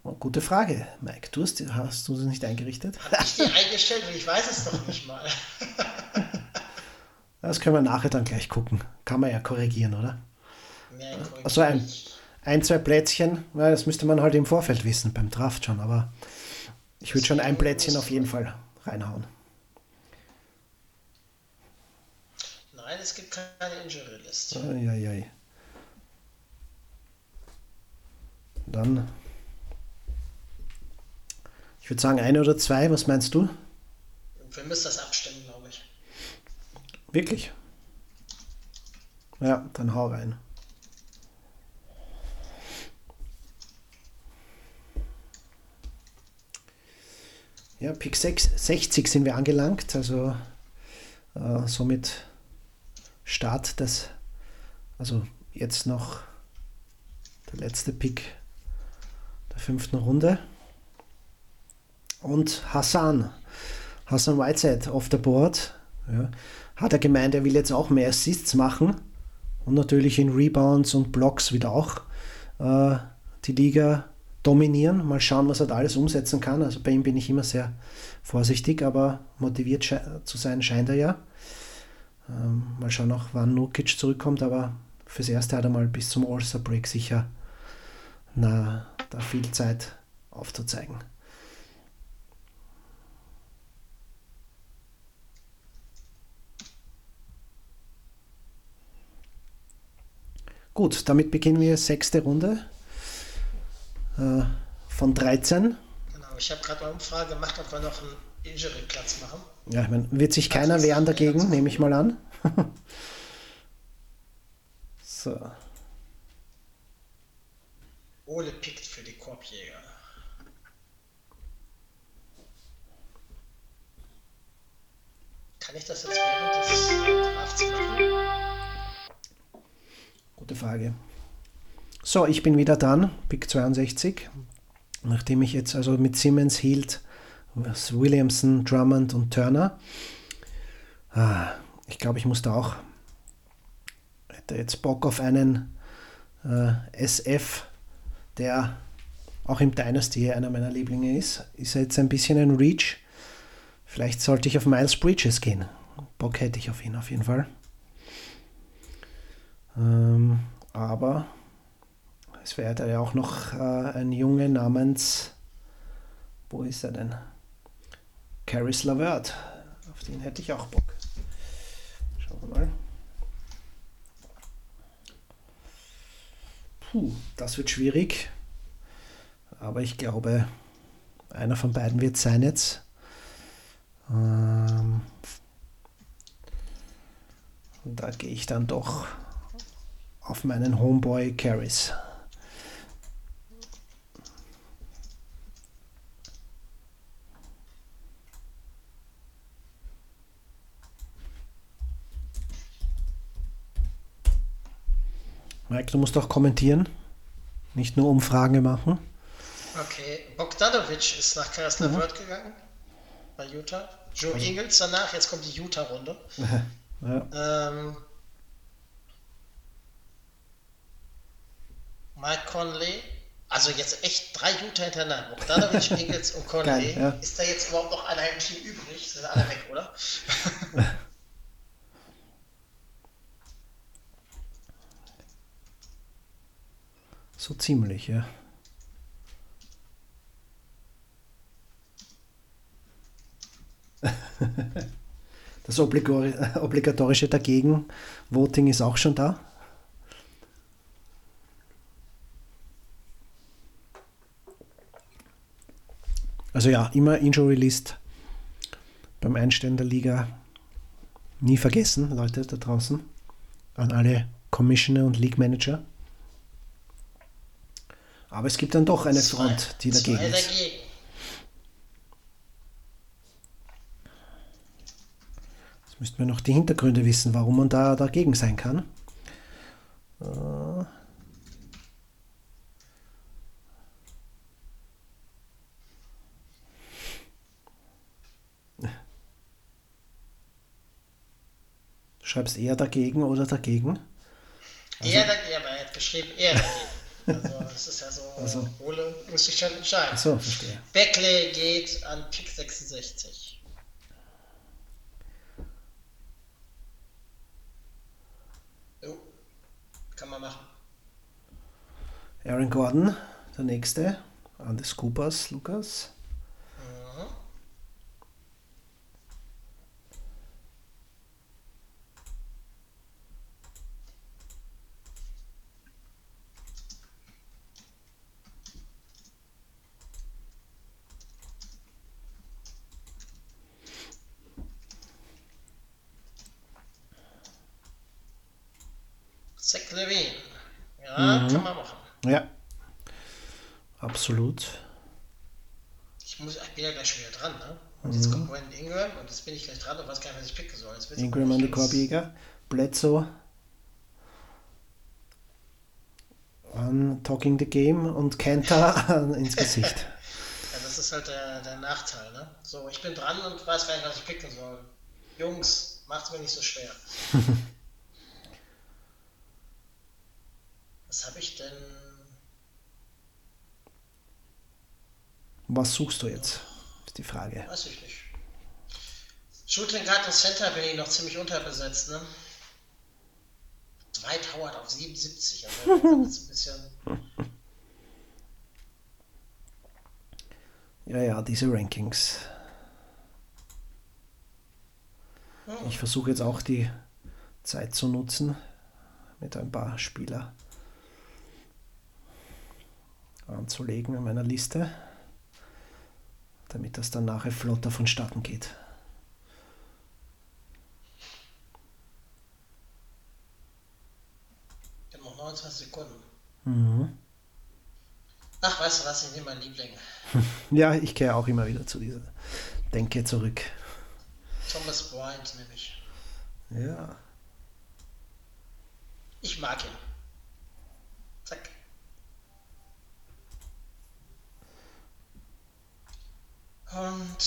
Oh, gute Frage, Mike. Du hast, hast du sie nicht eingerichtet? Hab ich die eingestellt? Ich weiß es doch nicht mal. [LAUGHS] Das können wir nachher dann gleich gucken. Kann man ja korrigieren, oder? Korrigiert Also ein, ein, zwei Plätzchen, ja, das müsste man halt im Vorfeld wissen, beim Draft schon, aber ich würde schon ein Plätzchen auf jeden Fall reinhauen. Nein, es gibt keine Injury List. Eieiei. Dann. Ich würde sagen, eine oder zwei, was meinst du? Wir müssen das abstimmen. Wirklich? Ja, dann hau rein. Ja, Pick 6, 60 sind wir angelangt, also äh, somit Start des, also jetzt noch der letzte Pick der fünften Runde. Und Hassan, Hassan Whiteside auf der Board, ja, hat er gemeint, er will jetzt auch mehr Assists machen und natürlich in Rebounds und Blocks wieder auch äh, die Liga dominieren. Mal schauen, was er da alles umsetzen kann. Also bei ihm bin ich immer sehr vorsichtig, aber motiviert zu sein scheint er ja. Ähm, mal schauen auch, wann Nukic zurückkommt, aber fürs Erste hat er mal bis zum All-Star Break sicher na, da viel Zeit aufzuzeigen. Gut, damit beginnen wir sechste Runde äh, von 13. Genau, ich habe gerade eine Umfrage gemacht, ob wir noch einen Injury-Platz machen. Ja, ich meine, wird sich keiner wehren dagegen, nehme ich mal an. [LAUGHS] so. Ole pickt für die Korbjäger. Kann ich das jetzt während des Drafts machen? Gute Frage. So, ich bin wieder dran, Pick 62. Nachdem ich jetzt also mit Simmons hielt, Williamson, Drummond und Turner. Ah, ich glaube, ich muss da auch. Hätte jetzt Bock auf einen äh, SF, der auch im Dynasty einer meiner Lieblinge ist. Ist jetzt ein bisschen ein Reach. Vielleicht sollte ich auf Miles Bridges gehen. Bock hätte ich auf ihn auf jeden Fall. Ähm, aber es wäre ja auch noch äh, ein Junge namens, wo ist er denn? Caris Lavert. Auf den hätte ich auch Bock. Schauen wir mal. Puh, das wird schwierig. Aber ich glaube, einer von beiden wird sein jetzt. Ähm, da gehe ich dann doch auf meinen Homeboy Caris. Mike, du musst auch kommentieren, nicht nur Umfragen machen. Okay, Bogdanovic ist nach Karisla mhm. Gegangen bei Utah. Joe also. Ingles danach, jetzt kommt die Utah-Runde. [LAUGHS] ja. ähm, Mike Conley, also jetzt echt drei Utah hintereinander. Bogdanovic, [LAUGHS] Ingles und Conley. Geil, ja. Ist da jetzt überhaupt noch einer im Team übrig? Sind alle weg, oder? [LAUGHS] So ziemlich, ja. [LAUGHS] Das obligatorische Dagegen-Voting ist auch schon da. Also ja, immer Injury List beim Einstellen der Liga nie vergessen, Leute da draußen, an alle Commissioner und League Manager. Aber es gibt dann doch eine Front, die dagegen ist. Dagegen. Jetzt müssten wir noch die Hintergründe wissen, warum man da dagegen sein kann. Äh. Schreibst eher dagegen oder dagegen? Also, eher dagegen, aber er hat geschrieben eher dagegen. Also das ist ja so, [LAUGHS] also. Ole muss sich schon entscheiden. So, verstehe. Beckley geht an Pick 66. Jo, kann man machen. Aaron Gordon, der nächste. An des Coopers, Lukas. Mhm. Zach Levine. Ja, kann man machen. Ja. Absolut. Ich, muss, ich bin ja gleich schon wieder dran, ne? Und jetzt kommt Brandon Ingram und jetzt bin ich gleich dran und weiß gar nicht, was ich picken soll. Ingram an die ganz- Korbjäger. Bledsoe. An Talking the Game und Kanter [LAUGHS] [LAUGHS] ins Gesicht. Ja, das ist halt der, der Nachteil, ne? So, ich bin dran und weiß gar nicht, was ich picken soll. Jungs, macht's mir nicht so schwer. [LAUGHS] was habe ich denn? Was suchst du jetzt? Ist die Frage. Weiß ich nicht. Shooting Guard und Center bin ich noch ziemlich unterbesetzt, ne? Dwight Howard auf 77, also das ist ein bisschen. [LAUGHS] Ja, ja, diese Rankings. Ich versuche jetzt auch die Zeit zu nutzen mit ein paar Spieler anzulegen in meiner Liste, damit das dann nachher flotter vonstatten geht. Ich habe noch 29 Sekunden. Mhm. Ach, weißt du was, ich nehme mein Liebling. [LAUGHS] Ja, ich kehre auch immer wieder zu dieser Denke zurück. Thomas Bryant nehme ich. Ja. Ich mag ihn. Und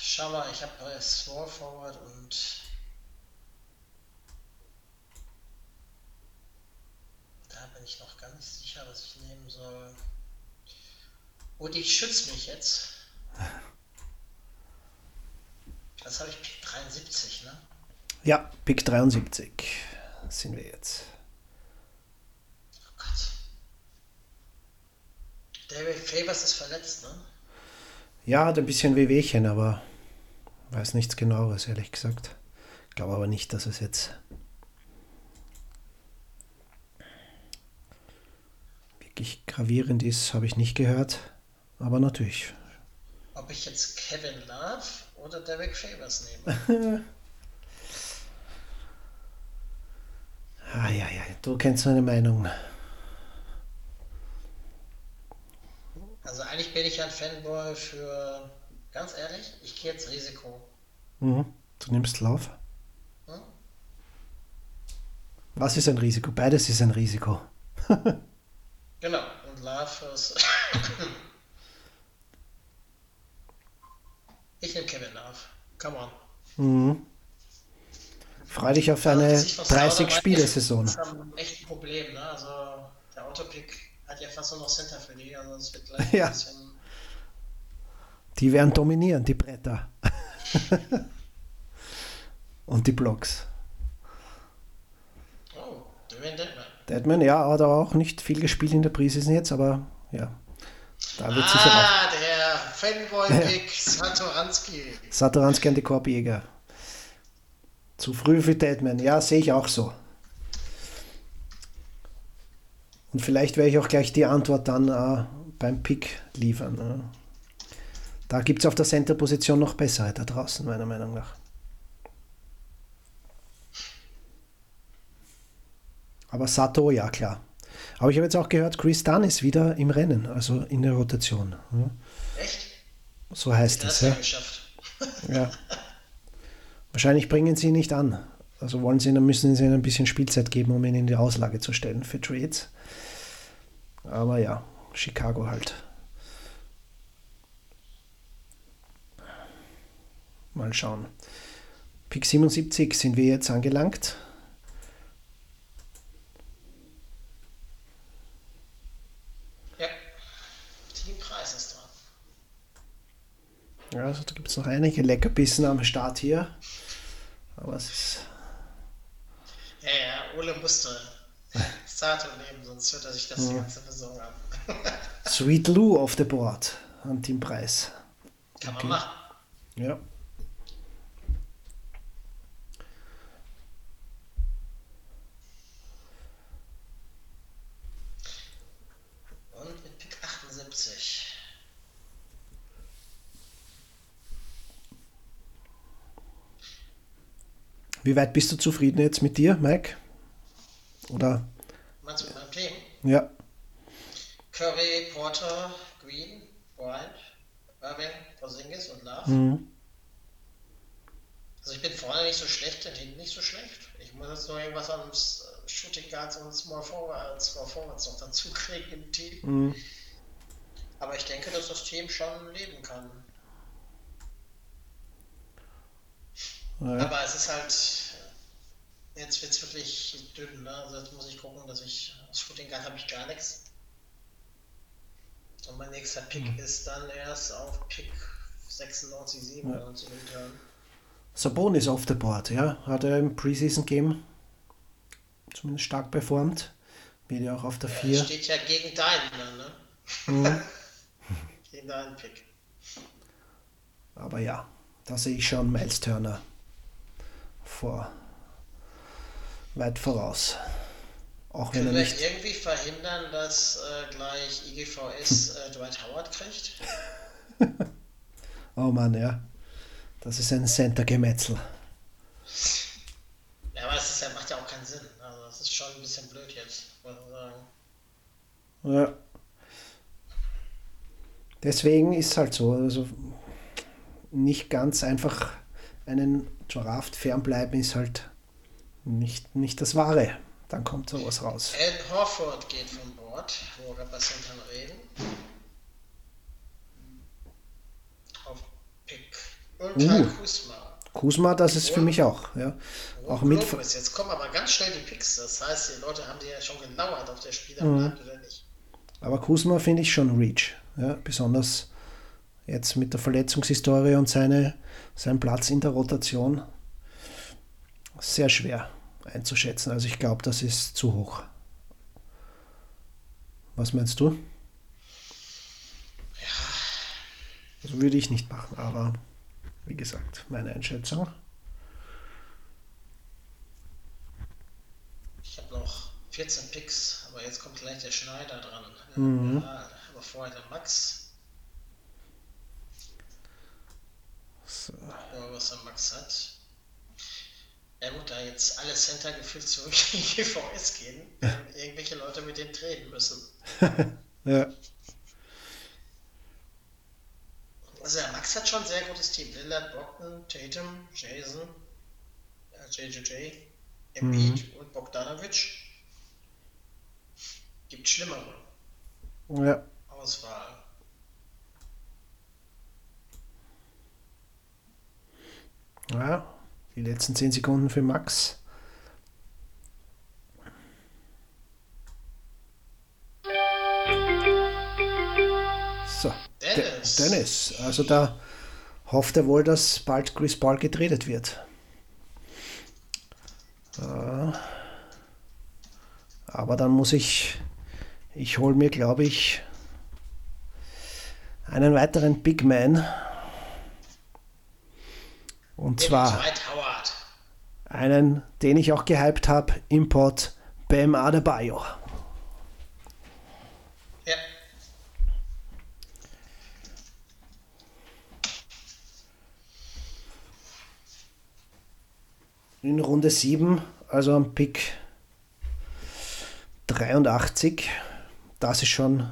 schau mal, ich habe neues Small Forward und da bin ich noch gar nicht sicher, was ich nehmen soll. Und ich schütze mich jetzt. Das habe ich Pick 73, ne? Ja, Pick 73 sind wir jetzt. Oh Gott. David Favors ist verletzt, ne? Ja, hat ein bisschen Wehwehchen, aber weiß nichts genaueres, ehrlich gesagt. Glaube aber nicht, dass es jetzt wirklich gravierend ist, habe ich nicht gehört. Aber natürlich. Ob ich jetzt Kevin Love oder Derek Favors nehme? Ah, ja, ja, du kennst meine Meinung. Also eigentlich bin ich ein Fanboy für, ganz ehrlich, ich gehe jetzt Risiko. Mhm. Du nimmst Lauf. Hm? Was ist ein Risiko? Beides ist ein Risiko. [LAUGHS] Genau, und Love ist... [LAUGHS] ich nehme Kevin Love. Come on. Mhm. Freu dich auf eine Also, sich was sauber 30-Spiele-Saison. Das ist ein Problem, ne? Also der Autopick hat ja fast nur noch Center für die, also es wird [LAUGHS] gleich Ja. ein bisschen... Die werden dominieren, die Bretter. [LAUGHS] Und die Blocks. Oh, Deadman. Deadman, ja, hat aber auch nicht viel gespielt in der Preseason jetzt, aber ja. Da wird sicher auch. Ah, der Fanboy-Pick [LAUGHS] Satoranski. Satoranski an die Korbjäger. Zu früh für Deadman. Ja, sehe ich auch so. Und vielleicht werde ich auch gleich die Antwort dann äh, beim Pick liefern. Äh. Da gibt es auf der Center-Position noch bessere da draußen, meiner Meinung nach. Aber Sato, ja klar. Aber ich habe jetzt auch gehört, Chris Dunn ist wieder im Rennen, also in der Rotation. Ja. Echt? So heißt es. Ja. [LAUGHS] Ja. Wahrscheinlich bringen sie ihn nicht an. Also wollen sie, dann müssen sie ihnen ein bisschen Spielzeit geben, um ihn in die Auslage zu stellen für Trades. Aber ja, Chicago halt. Mal schauen. Pick 77 sind wir jetzt angelangt. Ja. Teampreis ist dran. Ja, also da gibt es noch einige Leckerbissen am Start hier. Aber es ist. Ja, ja, Ole musste Sato nehmen, sonst hört er sich das die ganze Saison an. [LAUGHS] Sweet Lou auf the board an Teampreis. Kann Okay. man machen. Ja. Und mit Pick 78. Wie weit bist du zufrieden jetzt mit dir, Mike? Oder Meinst du mit meinem Team? Ja. Curry, Porter, Green, Bryant, Irving, Porzingis und Love. Mhm. Also ich bin vorne nicht so schlecht und hinten nicht so schlecht. Ich muss jetzt nur irgendwas an Shooting Guards und Small Forward, Small Forwards noch dazu kriegen im Team. Mhm. Aber ich denke, dass das Team schon leben kann. Ja. Aber es ist halt, jetzt wird es wirklich dünn. Ne? Also jetzt muss ich gucken, dass ich, als Shooting Guard habe ich gar nichts. Und mein nächster Pick Mhm. ist dann erst auf Pick 96, 97 ja. Sabonis auf der Board, ja. Hat er im Preseason-Game zumindest stark performt. Wird ja auch auf der Ja, 4. steht ja gegen deinen, ne? Mhm. [LAUGHS] gegen deinen Pick. Aber ja, da sehe ich schon Miles Turner vor. Weit voraus. Auch Können wir irgendwie verhindern, dass äh, gleich IGVS äh, Dwight Howard kriegt? [LAUGHS] Oh Mann, ja. Das ist ein Center-Gemetzel. Ja, aber es ist ja, macht ja auch keinen Sinn. Also das ist schon ein bisschen blöd jetzt, muss man sagen. Ja. Deswegen ist es halt so. Also nicht ganz einfach einen Draft fernbleiben ist halt nicht, nicht das Wahre. Dann kommt sowas raus. Al Horford geht von Bord, wo wir bei Centern reden. Auf Pick. Und Uh. Kyle Kuzma. Kuzma, das ist für mich auch. Ja. Auch mit. Jetzt kommen aber ganz schnell die Picks. Das heißt, die Leute haben die ja schon gelauert, ob der Spieler Mhm. bleibt oder nicht. Aber Kuzma finde ich schon Reach. Ja, besonders jetzt mit der Verletzungshistorie und seine, sein Platz in der Rotation. Sehr schwer einzuschätzen. Also ich glaube, das ist zu hoch. Was meinst du? Also würde ich nicht machen, aber wie gesagt, meine Einschätzung. Ich habe noch 14 Picks, aber jetzt kommt gleich der Schneider dran. Mhm. Ja, aber vorher der Max. So. Ja, was der Max hat. Ja gut, da jetzt alle Center gefühlt zurück in die GVS gehen, werden irgendwelche Leute mit denen treten müssen. [LAUGHS] Ja, Also der Max hat schon ein sehr gutes Team. Lillard, Brockton, Tatum, Jason, äh, JJJ, Embiid und Bogdanovic. Gibt schlimmere ja. Auswahl. ja. Die letzten 10 Sekunden für Max. So, De Dennis. Dennis. Also da hofft er wohl, dass bald Chris Paul getradet wird. Äh, Aber dann muss ich, ich hole mir, glaube ich, einen weiteren Big Man. Und zwar. Einen, den ich auch gehypt habe, Import Bam Adebayo. Ja. in Runde 7, also am Pick 83. Das ist schon,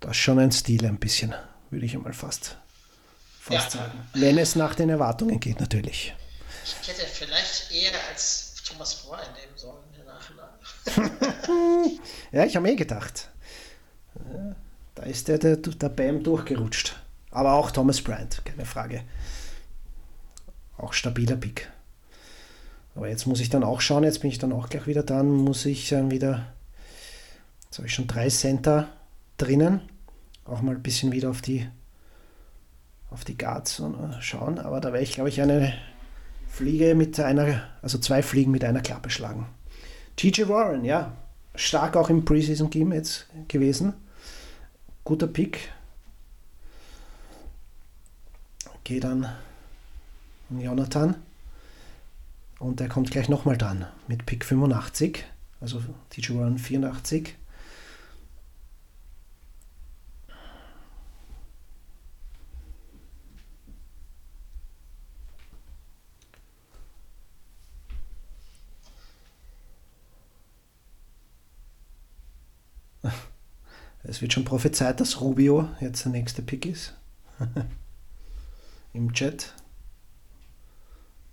das ist schon ein Stil ein bisschen, würde ich einmal fast, fast Ja. sagen. Wenn es nach den Erwartungen geht, natürlich. Ich hätte vielleicht eher als Thomas Bryan nehmen sollen im Nachhinein. [LAUGHS] Ja, ich habe mir eh gedacht. Ja, Da ist der, der, der Bam durchgerutscht. Aber auch Thomas Bryant, keine Frage. Auch stabiler Pick. Aber jetzt muss ich dann auch schauen, jetzt bin ich dann auch gleich wieder dran, muss ich dann wieder, jetzt habe ich schon drei Center drinnen, auch mal ein bisschen wieder auf die, auf die Guards äh, schauen, aber da werde ich, glaube ich, eine Fliege mit einer, also zwei Fliegen mit einer Klappe schlagen. TJ Warren, ja, stark auch im Preseason Game jetzt gewesen. Guter Pick. Geht dann an Jonathan. Und der kommt gleich nochmal dran mit Pick 85. Also TJ Warren 84. Es wird schon prophezeit, dass Rubio jetzt der nächste Pick ist. [LAUGHS] Im Chat.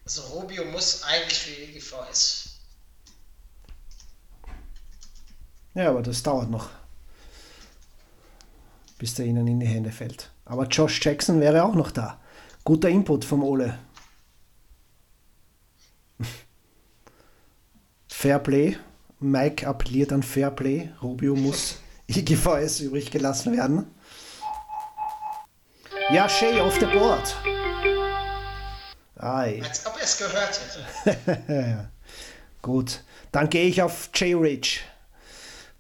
Also Rubio muss eigentlich für EGVS. Ja, aber das dauert noch, bis der ihnen in die Hände fällt. Aber Josh Jackson wäre auch noch da. Guter Input vom Ole. [LAUGHS] Fairplay. Mike appelliert an Fairplay. Rubio muss IGVS übrig gelassen werden. Ja, Shay off the board. Ei. Als ob er es gehört hätte. [LAUGHS] Gut, dann gehe ich auf Jay Ridge.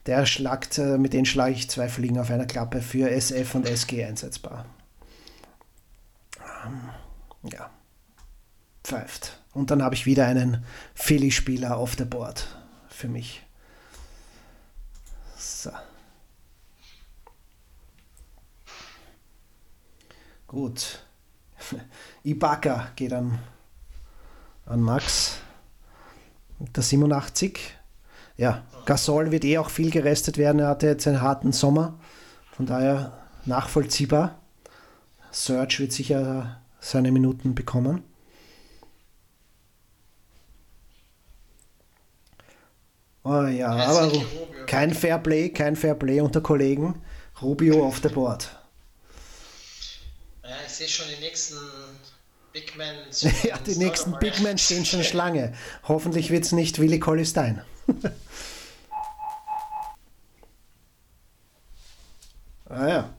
Der schlagt, äh, mit denen schlage ich zwei Fliegen auf einer Klappe für SF und SG einsetzbar. Ähm, ja, pfeift. Und dann habe ich wieder einen Philly-Spieler auf der Board für mich. So. Gut. [LAUGHS] Ibaka geht an, an Max. Der 87. Ja, Gasol wird eh auch viel gerestet werden. Er hatte jetzt einen harten Sommer. Von daher nachvollziehbar. Serge wird sicher seine Minuten bekommen. Oh ja, aber kein Fairplay, kein Fairplay unter Kollegen. Rubio auf der Board. Ja, ich sehe schon die nächsten Big Men. [LAUGHS] Ja, die nächsten Big Men stehen schon Schlange. Hoffentlich wird es nicht Willi Collistein. [LAUGHS] ah ja.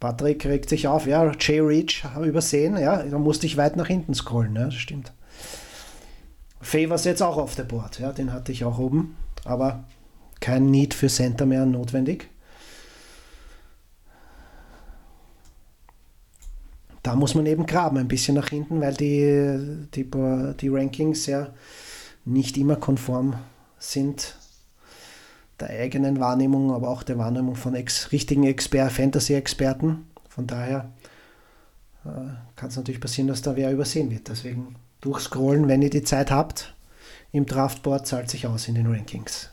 Patrick regt sich auf. Ja, Jay Reach habe übersehen. Ja, da musste ich weit nach hinten scrollen. Ja, das stimmt. Favors jetzt auch auf der Board. Ja, den hatte ich auch oben. Aber kein Need für Center mehr notwendig. Da muss man eben graben, ein bisschen nach hinten, weil die, die, die Rankings ja nicht immer konform sind der eigenen Wahrnehmung, aber auch der Wahrnehmung von ex richtigen Exper Fantasy-Experten. Von daher äh, kann es natürlich passieren, dass da wer übersehen wird. Deswegen durchscrollen, wenn ihr die Zeit habt. Im Draftboard zahlt sich aus in den Rankings.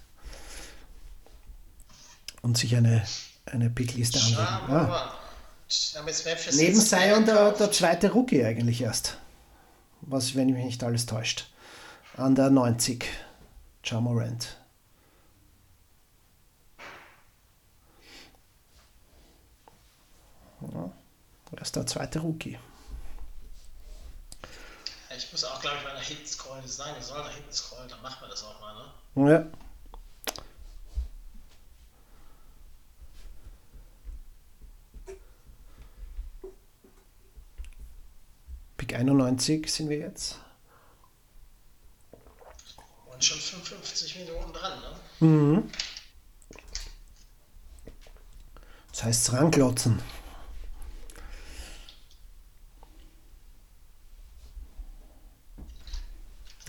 Und sich eine, eine Pickliste anlegen. Ja. Neben Zion der, der zweite Rookie eigentlich erst. Was, wenn mich nicht alles täuscht. An der 90. Jamorant. Ja, er ist der zweite Rookie. Ich muss auch, glaube ich, mal nach hinten scrollen. Nein, ich soll nach hinten scrollen, dann machen wir das auch mal, ne? Ja. Pick 91 sind wir jetzt. Und schon 55 Minuten dran, ne? Mhm. Das heißt ranklotzen.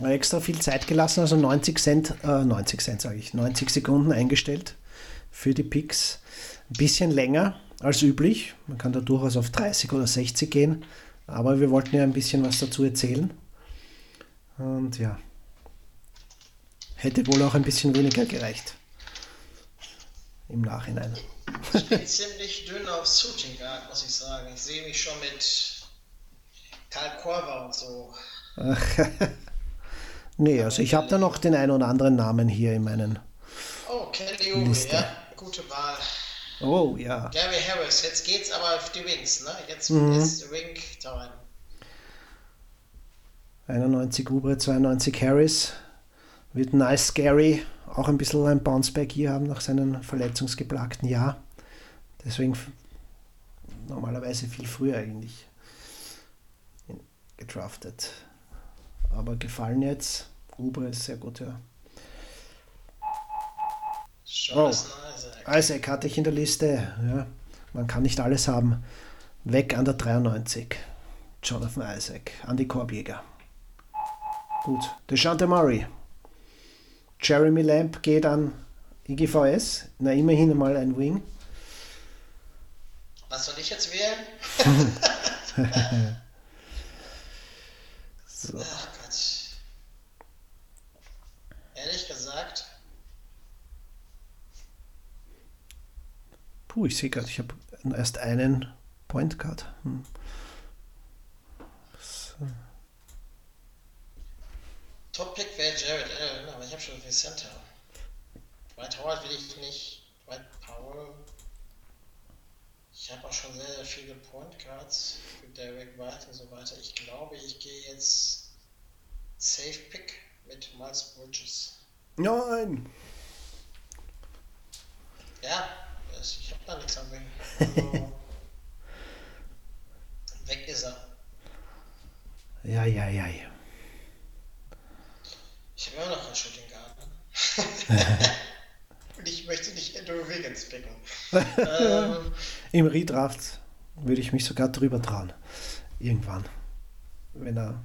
Extra viel Zeit gelassen, also 90 Cent, äh, 90 Cent sage ich, 90 Sekunden eingestellt für die Picks. Ein bisschen länger als üblich. Man kann da durchaus auf 30 oder 60 gehen, aber wir wollten ja ein bisschen was dazu erzählen. Und ja, hätte wohl auch ein bisschen weniger gereicht. Im Nachhinein. Ich bin ziemlich dünn auf Shooting Guard, muss ich sagen. Ich sehe mich schon mit Karl Korver und so. [LAUGHS] nee, also ich habe da noch den einen oder anderen Namen hier in meinen. Oh, Kelly Liste. ja. Gute Wahl. Oh ja. Gary Harris, jetzt geht's aber auf die Wings, ne? Jetzt Mhm. ist Wing Time. 91 Ubre, 92 Harris. Wird nice scary. Auch ein bisschen ein Bounceback hier haben nach seinem verletzungsgeplagten Jahr. Deswegen normalerweise viel früher eigentlich gedraftet. Aber gefallen jetzt. Ubre ist sehr gut, ja. Jonathan Isaac. Isaac hatte ich in der Liste. Ja, man kann nicht alles haben. Weg an der 93. Jonathan Isaac, an die Korbjäger. Gut, DeShante Murray. Jeremy Lamb geht an IGVS. Na, immerhin mal ein Wing. Was soll ich jetzt wählen? [LAUGHS] [LAUGHS] So. Ach Gott. Ehrlich gesagt, Puh, ich sehe gerade, ich habe erst einen Point Guard. Hm. So. Top-Pick wäre Jared Allen, aber ich habe schon viel Center. Dwight Howard will ich nicht. Dwight Powell. Ich habe auch schon sehr, sehr viele Point Guards für Derek White und so weiter. Ich glaube, ich gehe jetzt Safe Pick mit Miles Bridges. Nein! Ja, ich habe da nichts am Wing. Also, [LAUGHS] weg ist er. Ja, ja, ja. ja. Ich habe immer noch einen Shooting Guard. Ne? [LAUGHS] Und ich möchte nicht Andrew Wiggins picken. ähm, [LAUGHS] Im Redraft würde ich mich sogar drüber trauen. Irgendwann. Wenn er.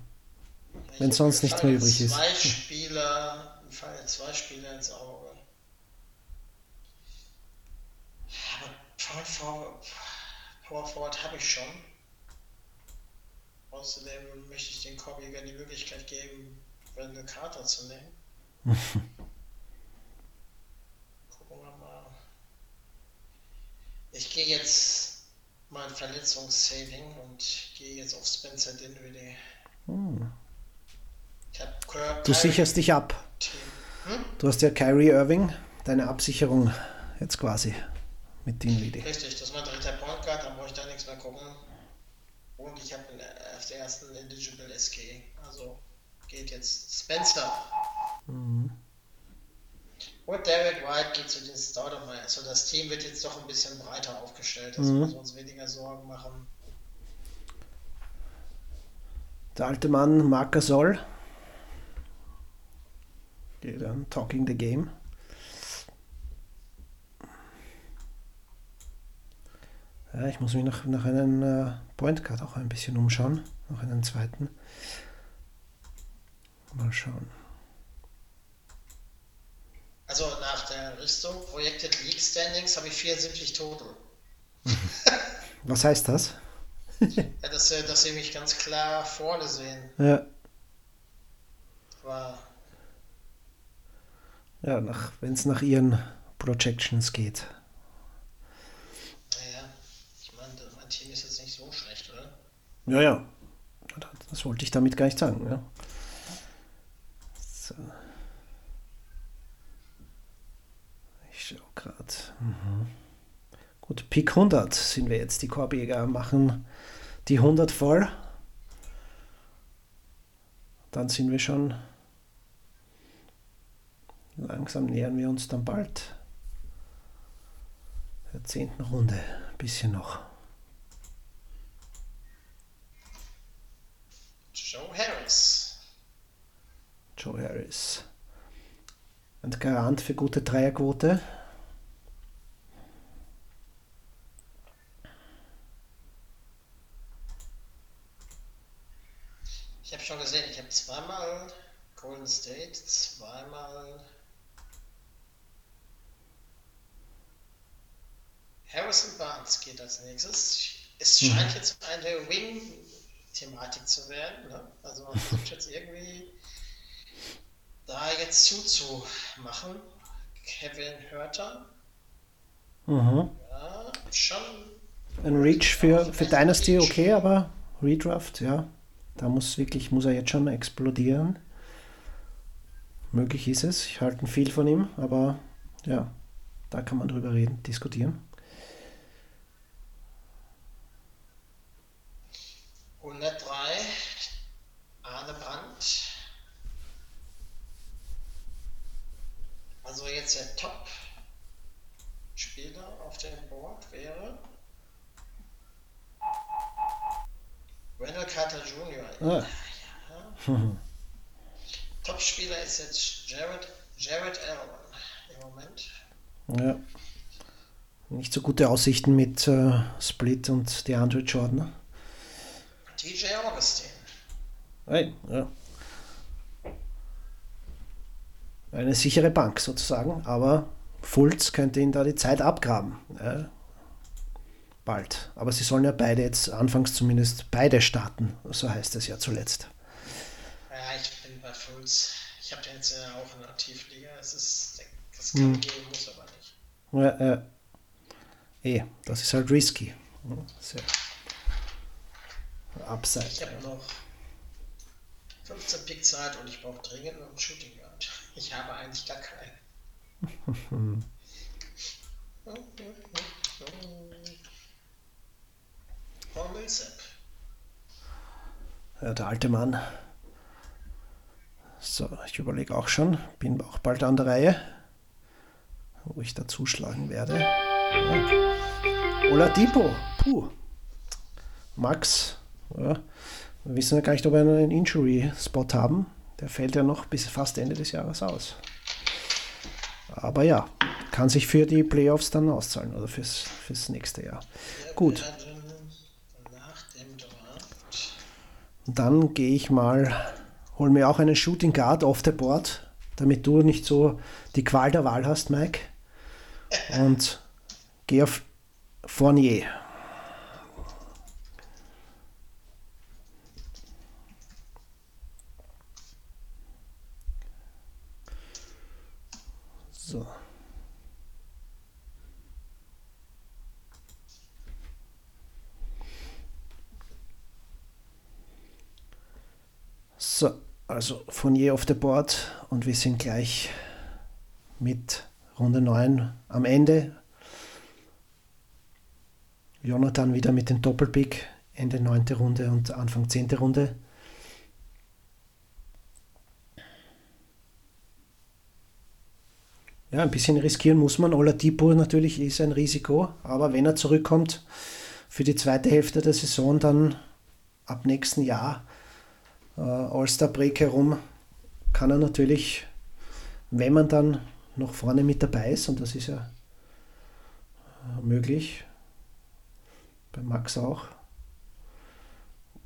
Wenn ich- sonst nichts mehr übrig ist. Zwei Spieler, mir fallen jetzt zwei Spieler ins Auge. Aber Power Forward, Power Forward habe ich schon. Außerdem möchte ich den Kobi gerne die Möglichkeit geben, Wendell Carter zu nehmen. [LAUGHS] Gucken wir mal. Ich gehe jetzt mein Verletzungssaving und gehe jetzt auf Spencer Dinwiddie. Kirk Du sicherst dich ab. Team. Du hast ja Kyrie Irving, deine Absicherung jetzt quasi mit Dinwiddie. Richtig, das ist mein dritter Point Guard, da brauche ich da nichts mehr gucken. Und ich habe auf der ersten Eligible SG. Also geht jetzt Spencer. Und Derek White geht zu den Staudemeyer. Also das Team wird jetzt doch ein bisschen breiter aufgestellt, dass wir uns weniger Sorgen machen. Der alte Mann Marc Gasol. Geht dann Talking the Game. Ja, ich muss mich nach, nach einem äh, Point Guard auch ein bisschen umschauen. Noch einen zweiten. Mal schauen. Also nach der Richtung Projected League Standings habe ich 74 total. [LAUGHS] Was heißt das? Ja, dass, äh, dass sie mich ganz klar vorne sehen. Ja, Aber ja wenn es nach ihren Projections geht. naja, ich meine, mein Team ist jetzt nicht so schlecht, oder? Ja, ja. Das wollte ich damit gar nicht sagen. Ja. So. Ich schaue gerade. Mhm. Gut, Pick 100 sind wir jetzt. Die Korbjäger machen die 100 voll. Dann sind wir schon. Langsam nähern wir uns dann bald der zehnten Runde. Bisschen noch. Joe Harris. Joe Harris. Ein Garant für gute Dreierquote. Ich habe schon gesehen, ich habe zweimal Golden State, zweimal Harrison Barnes geht als nächstes. Es scheint jetzt eine Wing-Thematik zu werden. Ne? Also man versucht jetzt irgendwie da jetzt zuzumachen. Kevin Hörter. Mhm. Ja, schon. Ein Reach für, für Dynasty okay, aber Redraft, ja. Da muss wirklich, muss er jetzt schon explodieren. Möglich ist es. Ich halte viel von ihm, aber ja, da kann man drüber reden, diskutieren. 103. Arne Brandt. Also jetzt der Top-Spieler auf dem Board wäre Randall Carter Jr. Ah. Top-Spieler ist jetzt Jared, Jared Allen im Moment. Ja. Nicht so gute Aussichten mit äh, Split und DeAndre Jordan. TJ Augustin. Hey, ja. Eine sichere Bank sozusagen, aber Fultz könnte ihn da die Zeit abgraben. Ja. Bald. Aber sie sollen ja beide jetzt anfangs zumindest beide starten, so heißt es ja zuletzt. Ja, ich bin bei Fultz. Ich habe den jetzt ja auch in der Aktivliga. Es ist, das kann gehen, muss aber nicht. Ja, ja. Eh, das ist halt risky. Sehr. Upside. Ich habe noch 15 Pick Zeit und ich brauche dringend einen Shooting Guard. Ich habe eigentlich gar keinen. [LAUGHS] Paul Millsap. Ja, der alte Mann. So, ich überlege auch schon. Bin auch bald an der Reihe, wo ich da zuschlagen werde. Ja. Oladipo. Puh. Max. Ja. Wir wissen ja gar nicht, ob wir einen Injury-Spot haben. Der fällt ja noch bis fast Ende des Jahres aus. Aber ja, kann sich für die Playoffs dann auszahlen oder fürs, fürs nächste Jahr. Gut. Dem Draft. Dann gehe ich mal, hol mir auch einen Shooting Guard off the board, damit du nicht so die Qual der Wahl hast, Mike. Und auf Fournier. So. So, also Fournier auf der Board und wir sind gleich mit Runde 9 am Ende. Jonathan wieder mit dem Doppelpick, Ende 9. Runde und Anfang 10. Runde. Ja, ein bisschen riskieren muss man. Oladipo natürlich ist ein Risiko, aber wenn er zurückkommt für die zweite Hälfte der Saison, dann ab nächsten Jahr äh, All-Star Break herum, kann er natürlich, wenn man dann noch vorne mit dabei ist, und das ist ja äh, möglich, bei Max auch,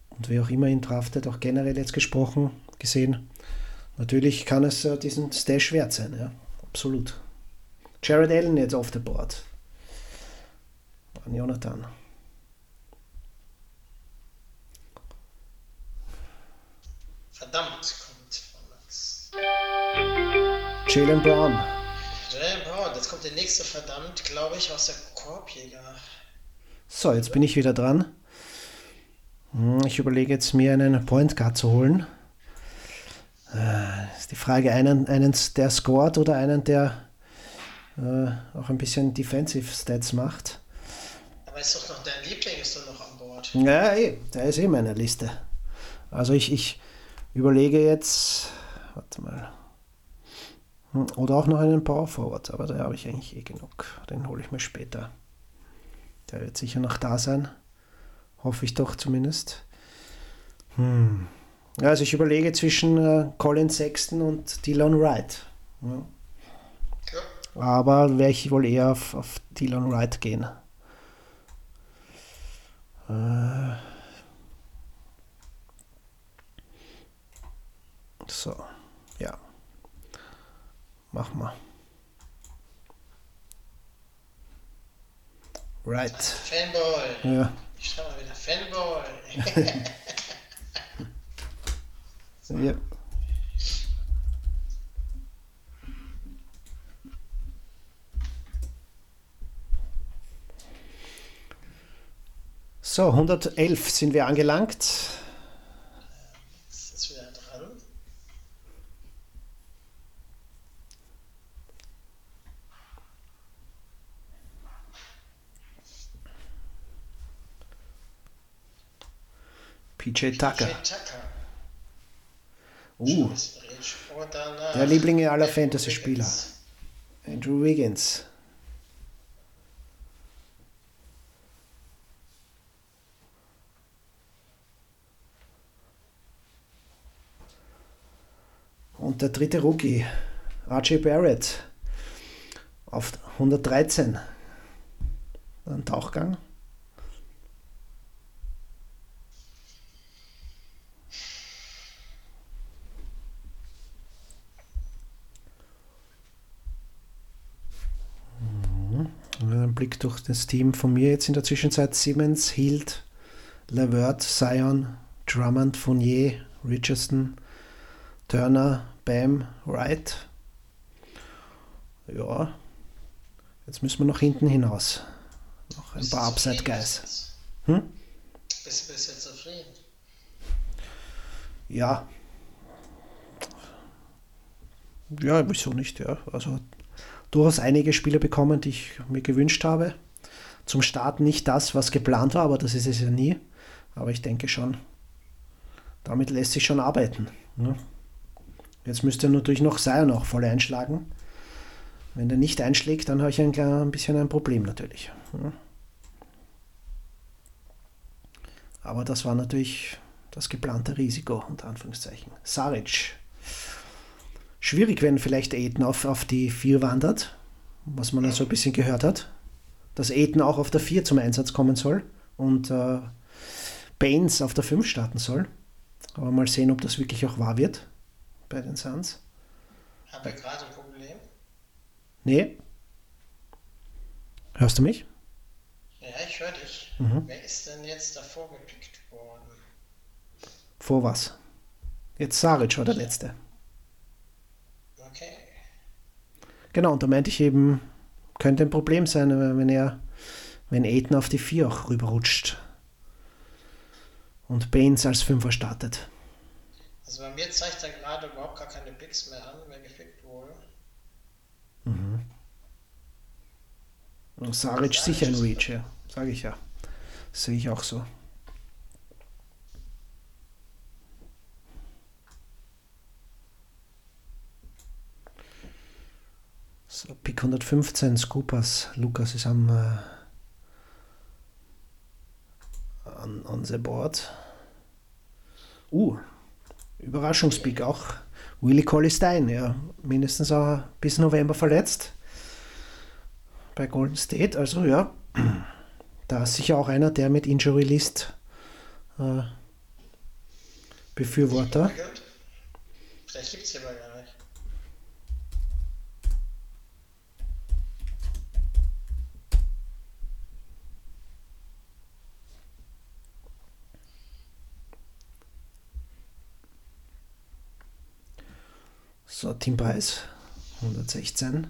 und wer auch immer ihn draftet, auch generell jetzt gesprochen, gesehen, natürlich kann es äh, diesen Stash wert sein, ja, absolut. Jared Allen jetzt auf der Board. An Jonathan. Verdammt, kommt von Max. Jalen Brown. Jalen Brown, jetzt kommt der nächste verdammt, glaube ich, aus der Korbjäger. So, jetzt bin ich wieder dran. Hm, Ich überlege jetzt, mir einen Point Guard zu holen. Äh, Ist die Frage, einen, einen der scored oder einen, der äh, auch ein bisschen Defensive Stats macht. Aber ist doch noch dein Liebling, ist doch noch an Bord. Ja, eh, der ist eh in meiner Liste. Also ich, ich überlege jetzt, warte mal, Hm, oder auch noch einen Power Forward, aber da habe ich eigentlich eh genug. Den hole ich mir später. Der wird sicher noch da sein. Hoffe ich doch zumindest. Hm. Also ich überlege zwischen äh, Colin Sexton und Dylan Wright. Ja. Ja. Aber werde ich wohl eher auf, auf Dylan Wright gehen. Äh, so, ja. Mach mal. Right. Fanboy. Ja. Ich schreibe mal wieder Fanboy. [LAUGHS] ja. So, 111 sind wir angelangt. Ist jetzt wieder dran. PJ Tucker. Jay Tucker. Uh, danach Der Lieblinge aller Fantasy-Spieler. Andrew Wiggins. Und der dritte Rookie, RJ Barrett, auf 113. Ein Tauchgang. Blick durch das Team von mir jetzt in der Zwischenzeit. Simmons, Hield, Lavert, Zion, Drummond, Fournier, Richardson, Turner, Bam, Wright. Ja, jetzt müssen wir nach hinten hinaus. Noch ein paar Upside-Guys. Hm? Bist du bis jetzt zufrieden? Ja. Ja, wieso nicht, ja. Also durchaus einige Spiele bekommen, die ich mir gewünscht habe. Zum Start nicht das, was geplant war, aber das ist es ja nie. Aber ich denke schon, damit lässt sich schon arbeiten. Ne? Jetzt müsste natürlich noch Sion auch voll einschlagen. Wenn der nicht einschlägt, dann habe ich ein, ein bisschen ein Problem natürlich. Ne? Aber das war natürlich das geplante Risiko, unter Anführungszeichen. Saric. Schwierig, wenn vielleicht Aiden auf, auf die 4 wandert, was man ja so ein bisschen gehört hat. Dass Aiden auch auf der 4 zum Einsatz kommen soll und äh, Baines auf der 5 starten soll. Aber mal sehen, ob das wirklich auch wahr wird bei den Suns. Haben wir gerade ein Problem? Nee. Hörst du mich? Ja, ich höre dich. Mhm. Wer ist denn jetzt davor gepickt worden? Vor was? Jetzt Saric war der letzte. Okay. Genau, und da meinte ich eben, könnte ein Problem sein, wenn er, wenn Aiden auf die 4 auch rüberrutscht. Und Baines als Fünfer startet. Also bei mir zeigt er gerade überhaupt gar keine Picks mehr an, wer gepickt wurde. Und Saric sicher ein Reach, ja. Sage ich ja. Sehe ich auch so. So, Pick 115, Scoopers. Lukas ist am äh, on, on the board. Uh, Überraschungspick auch. Willie Colley Stein, ja. Mindestens auch bis November verletzt bei Golden State. Also ja, [CLEARS THROAT] da ist sicher auch einer, der mit Injury List äh, Befürworter. Vielleicht gibt es hier aber So, Team Preis 116.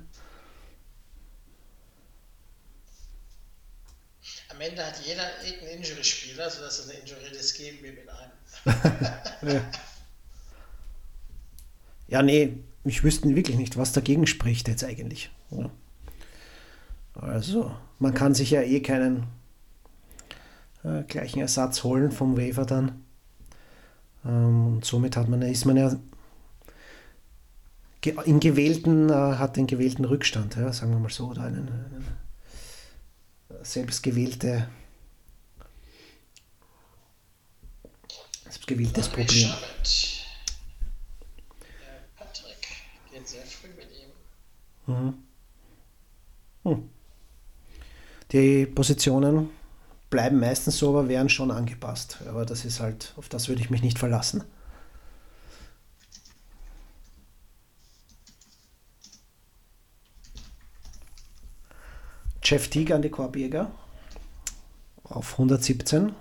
Am Ende hat jeder irgendeinen Injury-Spieler, sodass es eine Injury-List geben wird mit einem. [LAUGHS] Ja. ja, nee, ich wüsste wirklich nicht, was dagegen spricht jetzt eigentlich. Ja. Also, man kann sich ja eh keinen äh, gleichen Ersatz holen vom Waiver dann. Ähm, und somit hat man, ist man ja im gewählten, äh, hat den gewählten Rückstand, ja, sagen wir mal so, oder einen, einen selbstgewählte selbstgewähltes Andre Problem. Charlotte. Patrick geht sehr früh mit ihm. Mhm. Hm. Die Positionen bleiben meistens so, aber werden schon angepasst. Aber das ist halt, auf das würde ich mich nicht verlassen. Jeff Teague an die Korbjäger auf 117.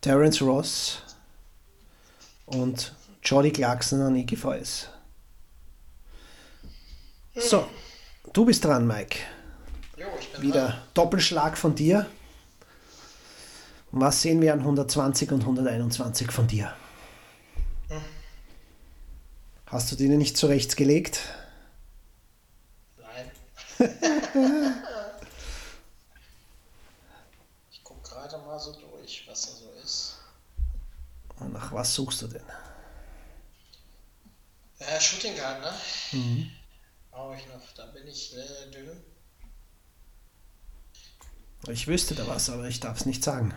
Terence Ross und Jordi Clarkson an IGVS. So, du bist dran, Mike. Jo, Wieder dran. Doppelschlag von dir. Was sehen wir an 120 und 121 von dir? Hast du die nicht zurechtgelegt? Ich gucke gerade mal so durch, was da so ist. Und nach was suchst du denn? Äh, Shooting Guard, ne? Mhm. Brauche ich noch. Da bin ich äh, dünn. Ich wüsste da was, aber ich darf es nicht sagen.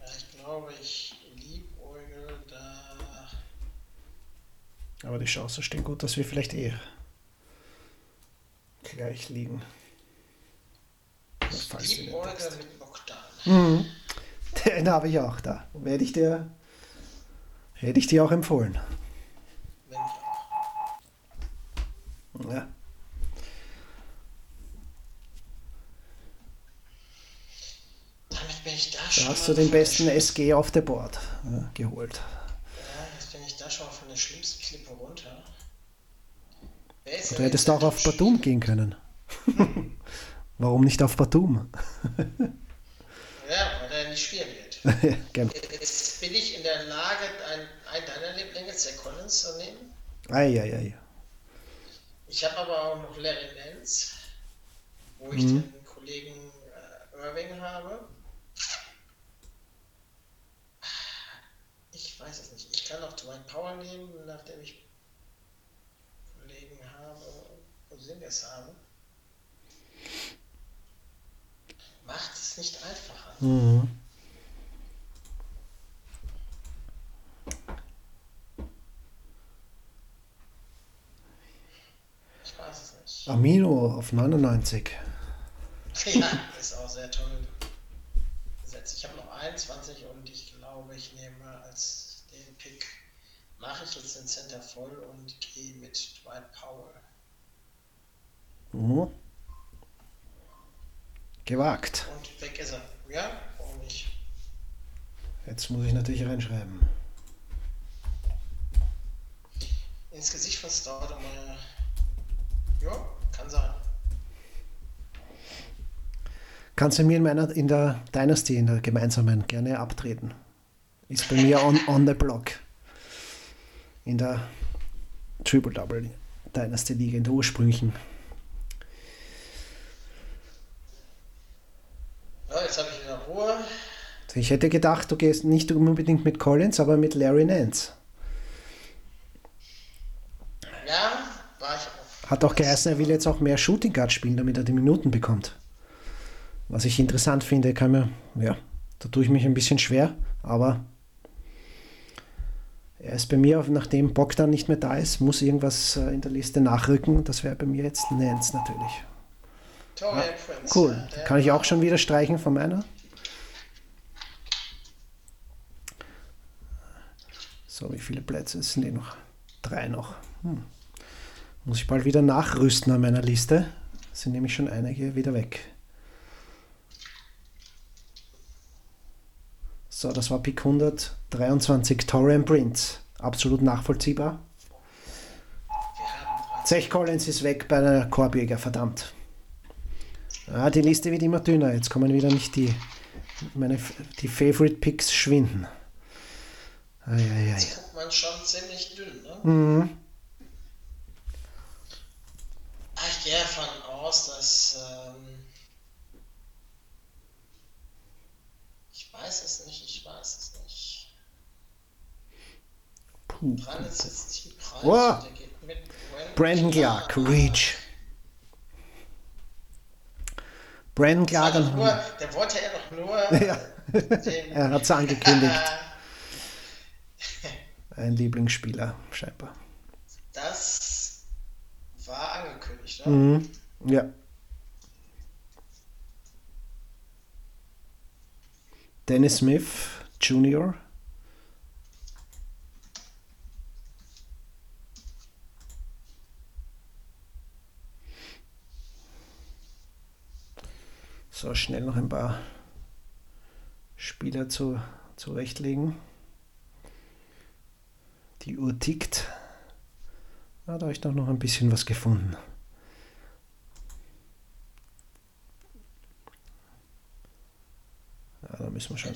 Ja, ich glaube, ich liebäugel da. Aber die Chancen stehen gut, dass wir vielleicht eh gleich liegen. Falls liebäugel entdeckst. mit Bogdan. Mhm. Den habe ich auch da. Werde ich dir, hätte ich dir auch empfohlen. Wenn ich auch. Ja. Damit bin ich da Da schon. hast mal du den besten SG auf der Board ja, geholt. Ja, jetzt bin ich da schon mal von der schlimmsten Klippe runter. Du hättest auch auf Batum gehen können. [LAUGHS] Warum nicht auf Batum? Ja, weil er nicht spielen wird. [LAUGHS] Gern. Jetzt bin ich in der Lage, ein, einen deiner Lieblinge, Zach Collins, zu nehmen. Eieiei. Ich habe aber auch noch Larry Nance, wo ich Mhm. den Kollegen äh, Irving habe. Ich weiß es nicht. Ich kann auch Dwight Power nehmen, nachdem ich Kollegen habe, Porzingis habe. Macht es nicht einfacher. Mhm. Ich weiß es nicht. Amino auf 99. [LAUGHS] Ja, ist auch sehr toll. Ich habe noch 21 und ich glaube, ich nehme mache ich jetzt den Center voll und gehe mit Dwight Powell. Mhm. Gewagt. Und weg ist er. Ja, warum nicht? Jetzt muss ich natürlich reinschreiben. Ins Gesicht von Staudemeyer. Ja, kann sein. Kannst du mir in meiner in der Dynasty, in der gemeinsamen, gerne abtreten. Ist bei mir on, on the block. In der Triple Double Dynasty Liga, in der ursprünglichen. Ja, jetzt habe ich wieder Ruhe. Ich hätte gedacht, du gehst nicht unbedingt mit Collins, aber mit Larry Nance. Ja, war ich auch. Hat auch geheißen, er will jetzt auch mehr Shooting Guard spielen, damit er die Minuten bekommt. Was ich interessant finde, kann mir, ja, da tue ich mich ein bisschen schwer, aber er ist bei mir, nachdem Bogdan nicht mehr da ist, muss irgendwas äh, in der Liste nachrücken. Das wäre bei mir jetzt Nance natürlich. Cool. ja, der Kann ich auch schon wieder streichen von meiner? So, wie viele Plätze sind eh noch? Drei noch. Hm. Muss ich bald wieder nachrüsten an meiner Liste. Sind nämlich schon einige wieder weg. So, das war Pick 123 Torian Prince. Absolut nachvollziehbar. Zech Collins ist weg bei der Korbjäger, verdammt. Ah, die Liste wird immer dünner. Jetzt kommen wieder nicht die, meine, die Favorite Picks schwinden. Eieiei. Jetzt guckt man schon ziemlich dünn, ne? Mhm. Ah, Ich gehe davon aus, dass. Ähm, ich weiß es 360 Preis. Oh. Brandon Clark, Reach. Brandon Clark. Der wollte ja doch nur. [LAUGHS] ja. er hat es angekündigt. [LAUGHS] Ein Lieblingsspieler, scheinbar. Das war angekündigt, ne? Mhm. Ja. Dennis Smith Jr. So, schnell noch ein paar Spieler zu, zurechtlegen. Die Uhr tickt. Ah, da habe ich doch noch ein bisschen was gefunden. Ja, da müssen wir schon.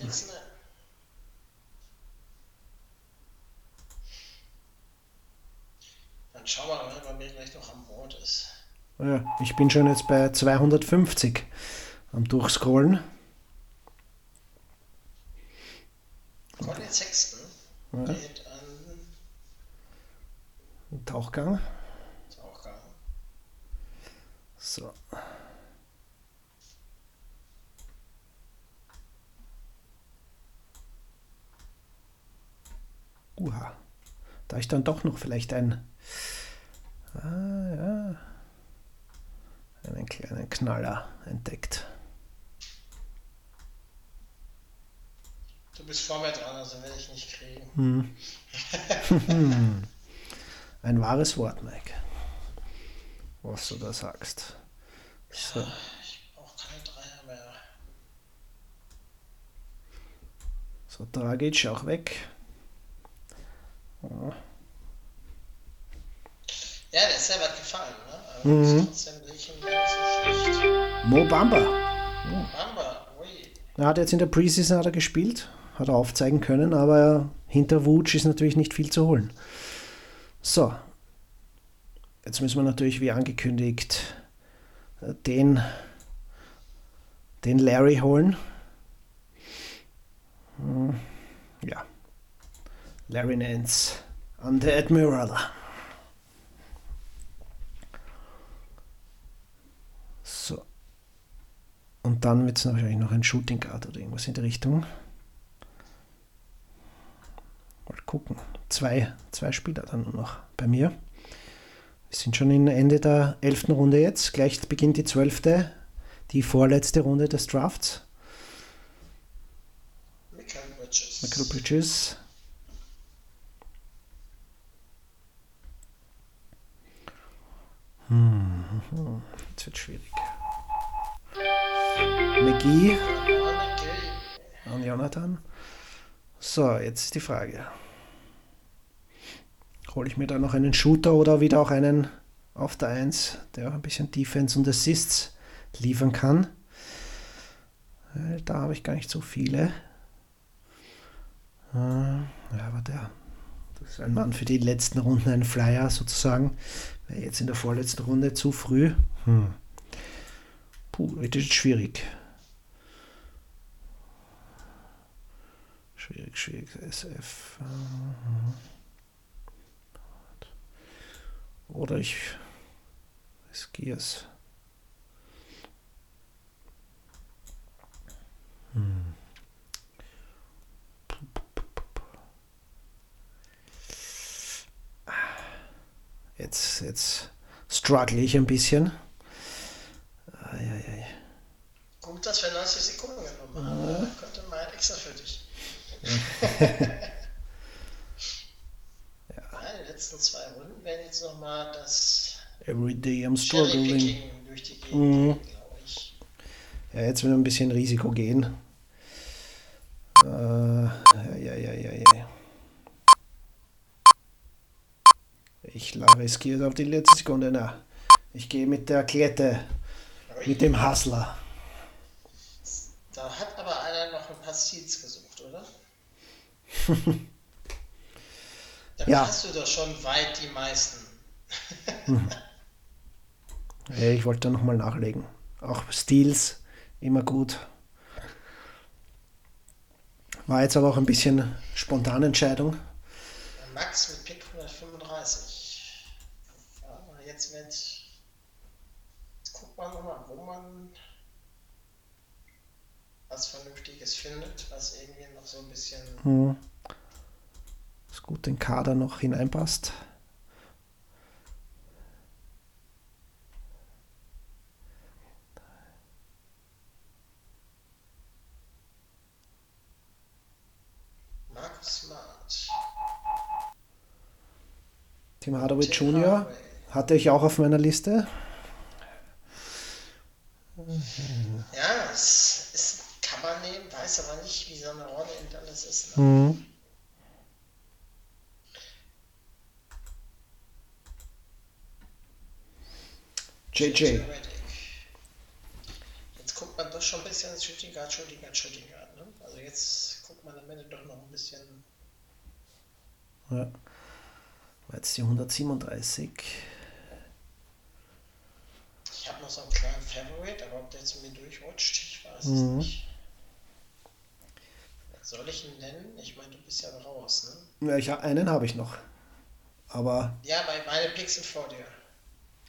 Dann schauen wir mal, wer mir gleich noch an Bord ist. Ja, ich bin schon jetzt bei 250 am Durchscrollen. Colin Sexton Ja. geht an Tauchgang. Tauchgang. So. Uha. Da ich dann doch noch vielleicht ein. Ah, ja. Einen kleinen Knaller entdeckt. Du bist vor mir dran, also werde ich nicht kriegen. Hm. [LAUGHS] Ein wahres Wort, Mike. Was du da sagst. So. Ich brauche keine Dreier mehr. So, Dragic auch weg. Ja. Ja, der ist sehr weit gefallen, ne? Aber mhm. trotzdem ihn gar nicht so schlecht. Mo Bamba. Bamba, ui. Er hat jetzt in der Preseason hat er gespielt, hat er aufzeigen können, aber hinter Wutsch ist natürlich nicht viel zu holen. So. Jetzt müssen wir natürlich, wie angekündigt, den, den Larry holen. Hm, ja. Larry Nance an der Admiral. So. Und dann wird es wahrscheinlich noch ein Shooting Guard oder irgendwas in der Richtung. Mal gucken. Zwei, zwei Spieler dann nur noch bei mir. Wir sind schon in Ende der elften Runde jetzt. Gleich beginnt die zwölfte, die vorletzte Runde des Drafts. Michael Bridges. Hm, jetzt wird schwierig. McGee. An Jonathan. So, jetzt ist die Frage. Hole ich mir da noch einen Shooter oder wieder auch einen auf der 1, der auch ein bisschen Defense und Assists liefern kann? Da habe ich gar nicht so viele. Äh, ja, aber der, das ist ein Mann für die letzten Runden, ein Flyer sozusagen. Jetzt in der vorletzten Runde zu früh. Hm. Puh, wird jetzt schwierig. Schwierig, schwierig. SF. Oder ich riskiere es. Hm. Jetzt, jetzt struggle ich ein bisschen. Eieiei. Gut, dass wir 90 Sekunden genommen haben. Ja. Könnte mal extra für dich. Ja. Die letzten zwei Runden werden jetzt nochmal das Every day I'm struggling. durch die Gegend, mhm. ich. Ja, jetzt will ein bisschen Risiko gehen. Äh, ja, ja, ja, ja. Ich riskiere auf die letzte Sekunde. Na, ich gehe mit der Klette, mit dem Hustler. Da hat aber einer noch ein paar Seeds? [LAUGHS] Dann ja. hast du doch schon weit die meisten. [LAUGHS] Ich wollte da nochmal nachlegen. Auch Steals, immer gut. War jetzt aber auch ein bisschen spontane Entscheidung. Max mit Pick 135 jetzt wird, jetzt guckt man nochmal, wo man was Vernünftiges findet, was irgendwie noch so ein bisschen. Hm. Gut den Kader noch hineinpasst. Tim Hardaway Jr. Hatte ich auch auf meiner Liste. Ja, es, es kann man nehmen, weiß aber nicht, wie so eine Rolle in Dallas ist. Ne? Mhm. JJ. Jetzt guckt man doch schon ein bisschen Shooting Guard, Shooting Guard, Shooting Guard. Ne? Also jetzt guckt man am Ende doch noch ein bisschen. Ja. Jetzt die 137. Ich habe noch so einen kleinen Favorite, aber ob der jetzt mir durchrutscht, ich weiß mhm. es nicht. Soll ich ihn nennen? Ich meine, du bist ja raus, ne? Ja, ich, einen habe ich noch. Aber. Ja, bei meine Picks sind vor dir.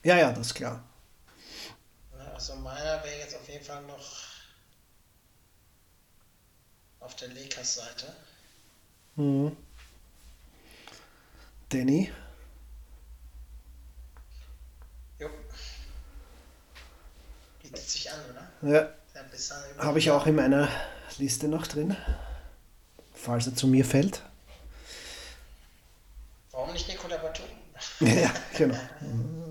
Ja, ja, das ist klar. Also meiner wäre jetzt auf jeden Fall noch auf der Lakers-Seite. Mhm. Danny? bietet sich an, oder? Ja. Habe ich auch in meiner Liste noch drin, falls er zu mir fällt. Warum nicht Nikola Batum? [LAUGHS] ja, genau. [LAUGHS]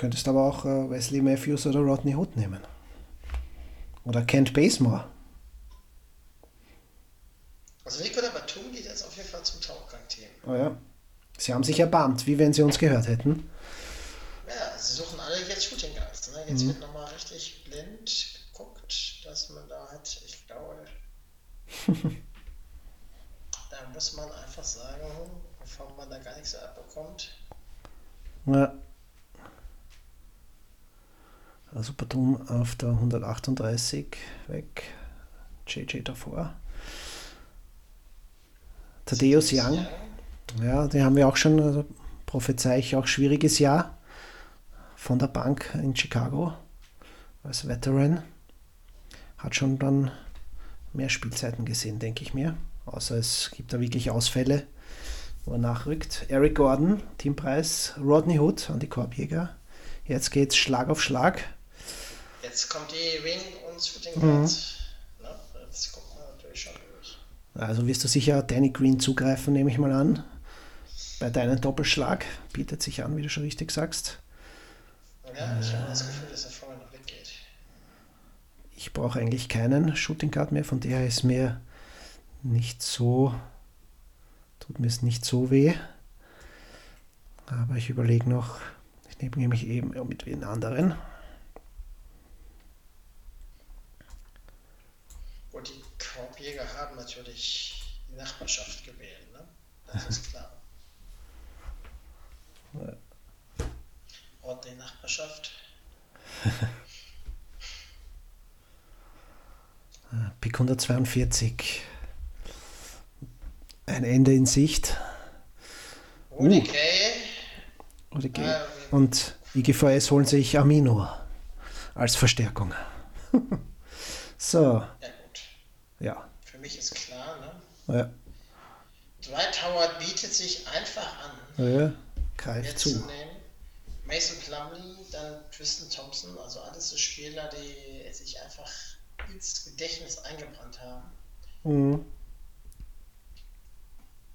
Könntest aber auch äh, Wesley Matthews oder Rodney Hood nehmen. Oder Kent Basemore. Also Nicola Batum geht jetzt auf jeden Fall zum Tauchgang-Team. Oh ja. Sie haben sich erbarmt, wie wenn sie uns gehört hätten. Ja, sie suchen alle jetzt Shooting Guards. Ne? Jetzt mhm. wird nochmal richtig blind geguckt, dass man da hat. Ich glaube, [LAUGHS] da muss man einfach sagen, bevor man da gar nichts abbekommt. Ja. Batum auf der 138 weg. JJ davor. Thaddeus Young. Ja, die haben wir auch schon, also prophezei ich auch schwieriges Jahr von der Bank in Chicago als Veteran. Hat schon dann mehr Spielzeiten gesehen, denke ich mir. Außer es gibt da wirklich Ausfälle, wo er nachrückt. Eric Gordon, Teampreis, Rodney Hood an die Korbjäger. Jetzt geht's Schlag auf Schlag. Jetzt kommt die Wing und Shooting Guards. Ne? Das kommt man natürlich schon durch. Also wirst du sicher Danny Green zugreifen, nehme ich mal an. Bei deinem Doppelschlag bietet sich an, wie du schon richtig sagst. Ja, ich habe das Gefühl, dass er vorne noch weggeht. Ich brauche eigentlich keinen Shooting Guard mehr, von der ist mir nicht so, tut mir es nicht so weh. Aber ich überlege noch, ich nehme nämlich eben mit den anderen. Korbjäger haben natürlich die Nachbarschaft gewählt, ne? Das ist klar. Und die Nachbarschaft. [LAUGHS] Pick 142. Ein Ende in Sicht. Rudy Gay. Oder geht. Und IGVS holen sich Amino als Verstärkung. [LAUGHS] so, Ja. Ja. Für mich ist klar, ne? ja. Dwight Howard bietet sich einfach an, ja. Jetzt zu. nehmen. Mason Plumlee, dann Tristan Thompson, also alles so Spieler, die sich einfach ins Gedächtnis eingebrannt haben. Mhm.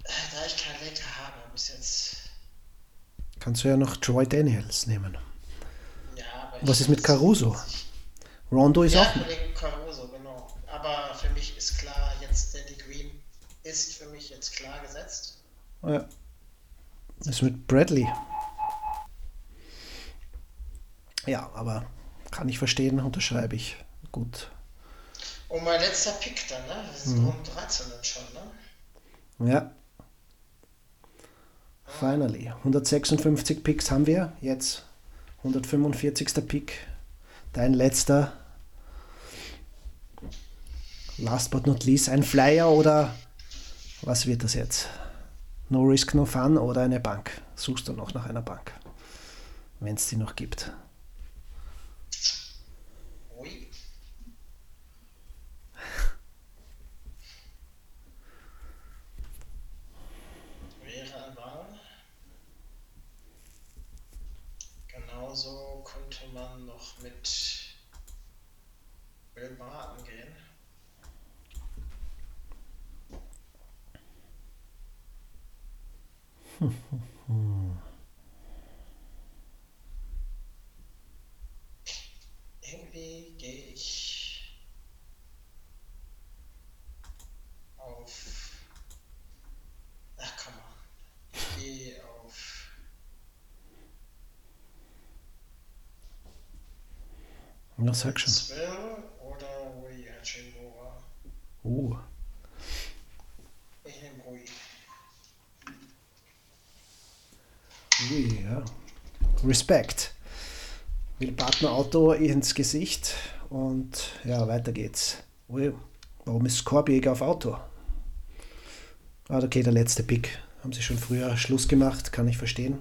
Da ich keinen Laker habe bis jetzt. Kannst du ja noch Troy Daniels nehmen. Ja, Was ist mit Caruso? Rondo ist Ja, auch. Kollege Caruso, ist für mich jetzt klar gesetzt. Ja. Ist mit Bradley? Ja, aber kann ich verstehen, unterschreibe ich. Gut. Und mein letzter Pick dann, ne? Wir sind um 13 dann schon, ne? Ja. Finally. 156 Picks haben wir. Jetzt 145. Pick. Dein letzter. Last but not least. Ein Flyer oder was wird das jetzt? No Risk, No Fun oder eine Bank? Suchst du noch nach einer Bank? Wenn es die noch gibt. Ui. Wäre eine Wahl. Genauso könnte man noch mit Will Barton gehen. Irgendwie gehe ich auf. Ach komm on. Ich gehe auf. Hachimura. Oh. Ich nehme Rui. Ui, ja. Respekt. Will Partner Auto ins Gesicht und ja, weiter geht's. Ui, warum ist Korbjäger auf Auto? Ah, okay, der letzte Pick. Haben sie schon früher Schluss gemacht, kann ich verstehen.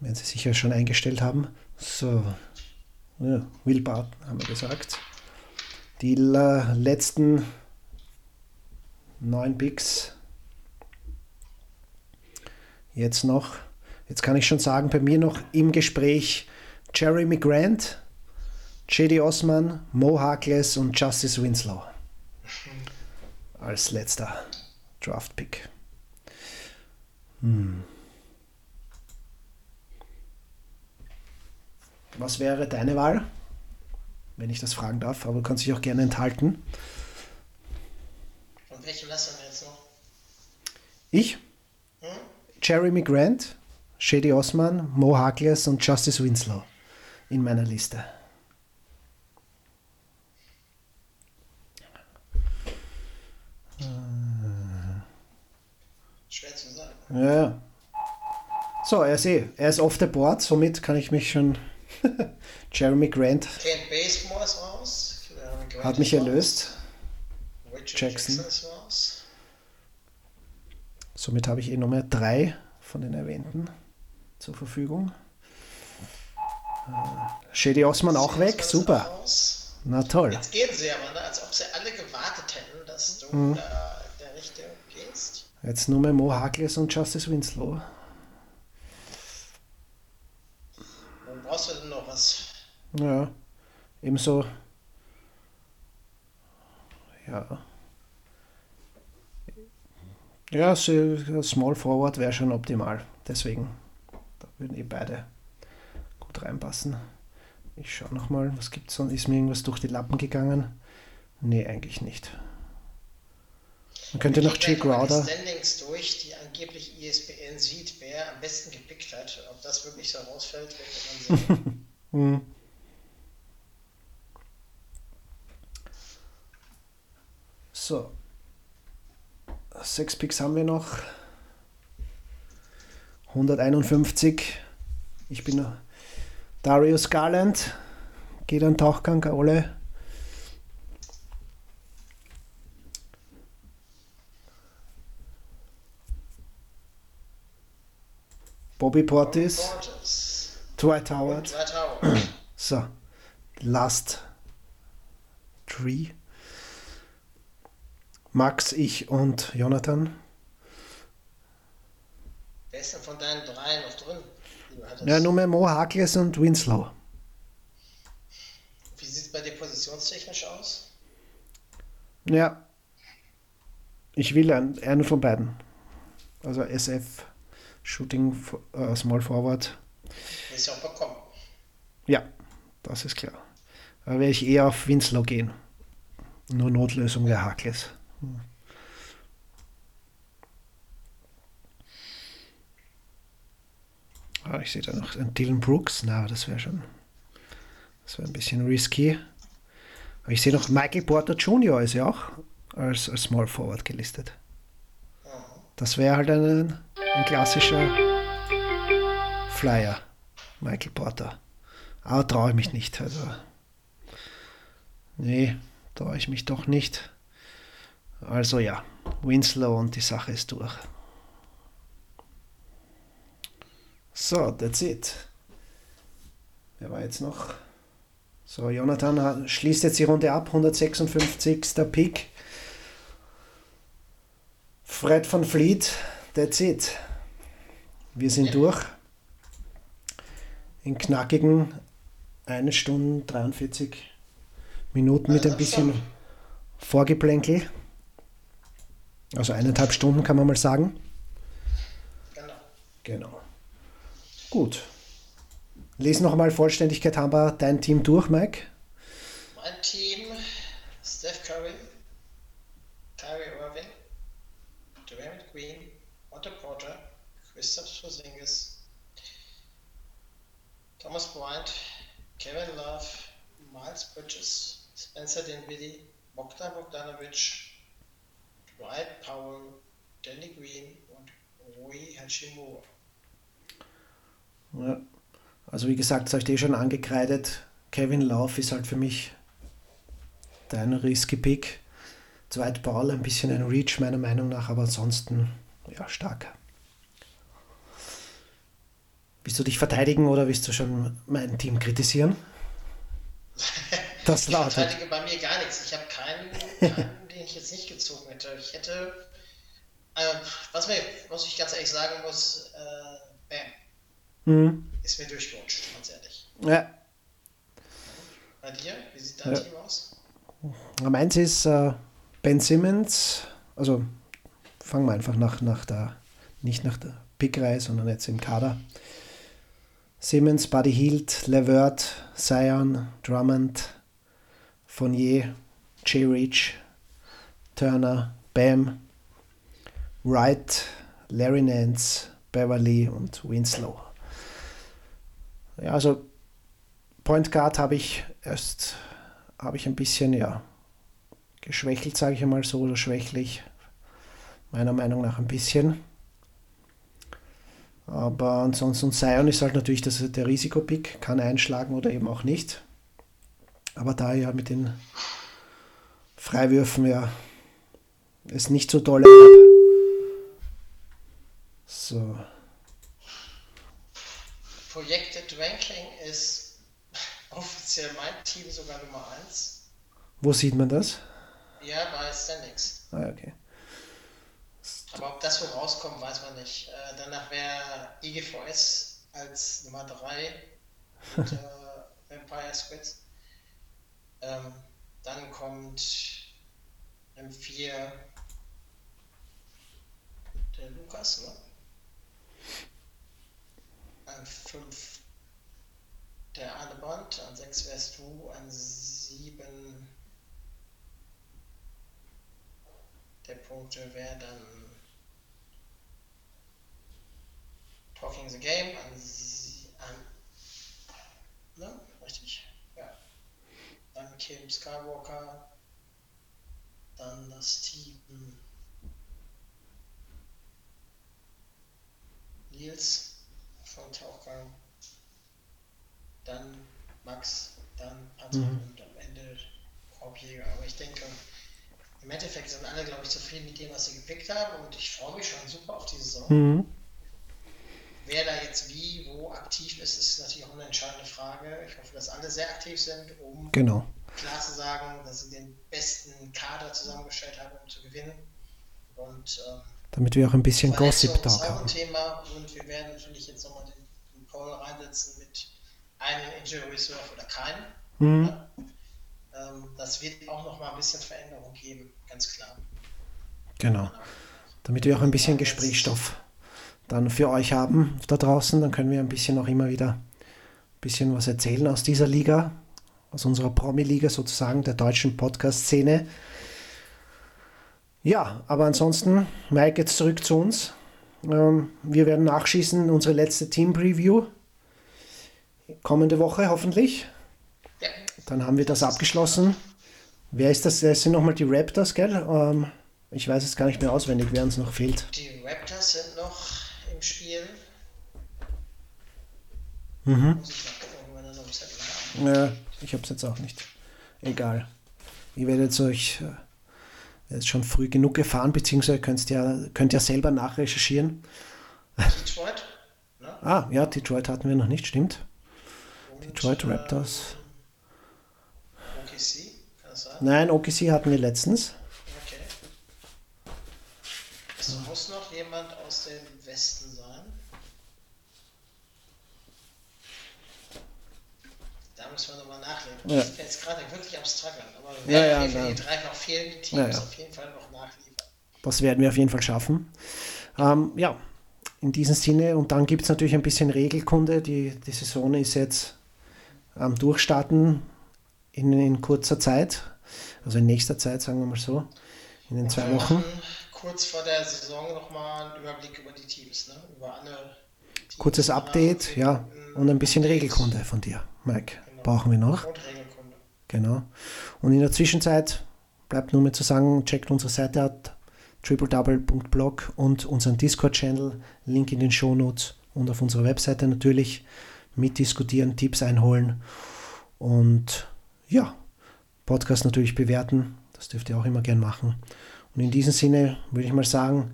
Werden sie sicher schon eingestellt haben. So. Ja, Will Barton, haben wir gesagt. Die la- letzten neun Picks Jetzt noch, jetzt kann ich schon sagen, bei mir noch im Gespräch Jeremy Grant, JD Osman, Mo Harkless und Justice Winslow als letzter Draft-Pick. Hm. Was wäre deine Wahl? Wenn ich das fragen darf, aber du kannst dich auch gerne enthalten. Von welchem lassen wir jetzt noch? Ich? Jeremy Grant, Shady Osman, Mo Harkless und Justice Winslow in meiner Liste. Schwer zu sagen. Ja. So, er ist eh, er ist off the board, somit kann ich mich schon. [LAUGHS] Jeremy Grant Kent Basemore ist raus. Grant hat mich erlöst. Richard Jackson. Jackson raus. Somit habe ich eh noch mehr drei von den erwähnten zur Verfügung. Äh, Shady Osman auch weg, super. raus. Na toll. Jetzt gehen sie aber, ne? als ob sie alle gewartet hätten, dass du Mhm. da in der Richtung gehst. Jetzt nur mehr Mo Harkless und Justice Winslow. Dann brauchst du denn noch was. Ja, ebenso. Ja. Ja, so- Small Forward wäre schon optimal. Deswegen, da würden eh beide gut reinpassen. Ich schaue nochmal, was gibt's sonst? Ist mir irgendwas durch die Lappen gegangen? Nee, eigentlich nicht. Man könnte noch mal Crowder. Die Standings durch, die angeblich E ESPN sieht, wer am besten gepickt hat. Ob das wirklich so rausfällt, wird man [LAUGHS] sehen. So. Sechs Picks haben wir noch. 151. Ich bin noch- Darius Garland. Geht an Tauchgang, alle. Bobby Portis. Portis. Dwight Howard. Dwight Howard. So, Last Tree. Max, ich und Jonathan. Wer ist denn von deinen drei noch drin? Ja, nur mehr Mo Harkless und Winslow. Wie sieht es bei dir positionstechnisch aus? Ja, ich will einen, einen von beiden. Also SF, Shooting, äh, Small Forward. Ist ja auch bekommen. Ja, das ist klar. Da werde ich eher auf Winslow gehen. Nur Notlösung wäre Harkless. Hm. Ah, ich sehe da noch Dylan Brooks. Na, das wäre schon. Das wäre ein bisschen risky. Aber ich sehe noch Michael Porter Jr. ist ja auch als, als Small Forward gelistet. Das wäre halt ein, ein klassischer Flyer. Michael Porter. Aber traue ich mich nicht. Also, nee, traue ich mich doch nicht. Also ja, Winslow und die Sache ist durch. So, that's it. Wer war jetzt noch? So, Jonathan schließt jetzt die Runde ab, 156. Pick. Fred van Vliet, that's it. Wir sind durch. In knackigen 1 Stunde 43 Minuten mit ein bisschen Vorgeplänkel. Also eineinhalb Stunden kann man mal sagen. Genau. Genau. Gut. Lies nochmal Vollständigkeit haben wir dein Team durch, Mike. Mein Team: Steph Curry, Kyrie Irving, Draymond Green, Otto Porter, Christoph Porzingis, Thomas Bryant, Kevin Love, Miles Bridges, Spencer Dinwiddie, Bogdan Bogdanovic, Dwight Powell, Danny Green und Rui Hachimura. Ja. Also wie gesagt, das habe ich dir schon angekreidet. Kevin Love ist halt für mich dein risky Pick. Zweit Paul ein bisschen ein Reach meiner Meinung nach, aber ansonsten ja stark. Willst du dich verteidigen oder willst du schon mein Team kritisieren? [LAUGHS] Das Ich lautet. verteidige bei mir gar nichts. Ich habe keinen, keinen, [LAUGHS] den ich jetzt nicht gezogen hätte. Ich hätte, äh, was, mir, was ich ganz ehrlich sagen muss, äh, Bam, Mhm. ist mir durchgerutscht, ganz ehrlich. Ja, Bei dir, wie sieht dein Ja. Team aus? Meins ist äh, Ben Simmons, also fangen wir einfach nach, nach der, nicht nach der Pickreihe, sondern jetzt im Kader. Simmons, Buddy Hield, Levert, Zion, Drummond, Fournier, J. Reach, Turner, Bam, Wright, Larry Nance, Beverly und Winslow. Ja, also Point Guard habe ich erst habe ich ein bisschen ja geschwächelt, sage ich einmal so, oder schwächlich. Meiner Meinung nach ein bisschen. Aber ansonsten Zion ist halt natürlich das, der Risikopick, kann einschlagen oder eben auch nicht. Aber da ja mit den Freiwürfen ja es nicht so doll So. Projected Ranking ist offiziell mein Team sogar Nummer 1. Wo sieht man das? Ja, bei Standings. Ah, okay. Aber ob das so rauskommt, weiß man nicht. Äh, danach wäre IGVS als Nummer 3 und [LAUGHS] äh, Vampire Squids. Ähm, dann kommt M4 der Lukas, ne? An 5 der Arneband, an 6 wärst du, an 7 der Punkte wäre dann Talking the Game an, an ne? Richtig? Ja. Dann Kim Skywalker, dann das Team Nils von Tauchgang, dann Max, dann Patrick mhm. und am Ende Korbjäger. Aber ich denke, im Endeffekt sind alle, glaube ich, zufrieden mit dem, was sie gepickt haben und ich freue mich schon super auf die Saison. Mhm. Wer da jetzt wie, wo aktiv ist, ist natürlich auch eine entscheidende Frage. Ich hoffe, dass alle sehr aktiv sind, um genau. Klar zu sagen, dass sie den besten Kader zusammengestellt haben, um zu gewinnen. Und ähm, damit wir auch ein bisschen Gossip da haben. Ein Thema und wir werden natürlich jetzt nochmal den, den Poll reinsetzen mit einem Injury Reserve oder keinem. Mhm. Ja? Ähm, das wird auch nochmal ein bisschen Veränderung geben, ganz klar. Genau. Damit wir auch ein bisschen Gesprächsstoff dann für euch haben da draußen, dann können wir ein bisschen auch immer wieder ein bisschen was erzählen aus dieser Liga, aus unserer Promi-Liga sozusagen, der deutschen Podcast-Szene. Ja, aber ansonsten, Mike, jetzt zurück zu uns. Ähm, wir werden nachschießen, unsere letzte Team-Preview. Kommende Woche hoffentlich. Ja. Dann haben wir das abgeschlossen. Wer ist das? Das sind nochmal die Raptors, gell? Ähm, ich weiß es gar nicht mehr auswendig, wer uns noch fehlt. Die Raptors sind noch im Spiel. Mhm. Ja, ich habe es jetzt auch nicht. Egal. Ihr werdet euch äh, ist schon früh genug gefahren, beziehungsweise könnt ja, könnt ja selber nachrecherchieren. Detroit? Ne? Ah, ja, Detroit hatten wir noch nicht, stimmt. Und, Detroit äh, Raptors. OKC? Kann das sein? Nein, OKC hatten wir letztens. Okay. Es muss noch jemand aus dem Westen sein. Müssen wir nochmal nachlesen. Ja. Bin jetzt gerade wirklich am struggeln, aber ja, ja, die drei noch fehlenden Teams ja, auf jeden Fall noch nachliefern. Das werden wir auf jeden Fall schaffen. Ähm, ja, in diesem Sinne. Und dann gibt es natürlich ein bisschen Regelkunde. Die, die Saison ist jetzt am Durchstarten in, in kurzer Zeit. Also in nächster Zeit, sagen wir mal so. In den zwei Wochen. Kurz vor der Saison nochmal einen Überblick über die Teams, ne? über alle. Teams, Kurzes Update, ja. Und ein bisschen Regelkunde von dir, Mike brauchen wir noch. Genau. Und in der Zwischenzeit bleibt nur mehr zu sagen, checkt unsere Seite ab, tripledouble.blog und unseren Discord-Channel, Link in den Shownotes und auf unserer Webseite natürlich mitdiskutieren, Tipps einholen und ja, Podcast natürlich bewerten. Das dürft ihr auch immer gern machen. Und in diesem Sinne würde ich mal sagen,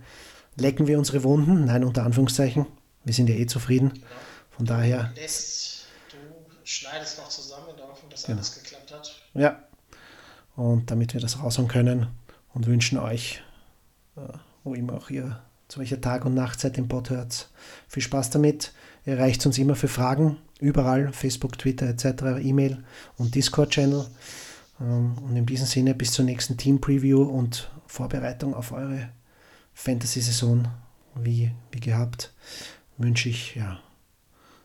lecken wir unsere Wunden. Nein, unter Anführungszeichen. Wir sind ja eh zufrieden. Von daher schneidest noch zusammen in der Hoffnung, dass genau. alles geklappt hat. Ja. Und damit wir das raushauen können und wünschen euch, äh, wo immer auch ihr zu welcher Tag- und Nachtzeit den Pod hört, viel Spaß damit. Ihr erreicht uns immer für Fragen, überall, Facebook, Twitter etc., E-Mail und Discord-Channel. Ähm, und in diesem Sinne bis zur nächsten Team-Preview und Vorbereitung auf eure Fantasy-Saison, wie, wie gehabt, wünsche ich ja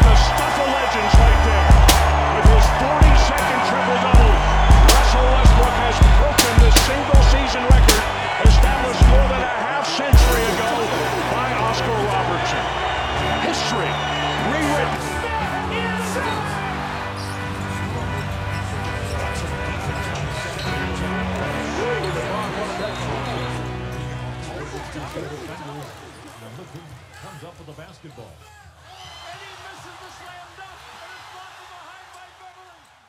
the stuff of legends right there. With his 42nd triple-double, Russell Westbrook has broken the single-season record established more than a half century ago by Oscar Robertson. History rewritten. Comes up with the basketball.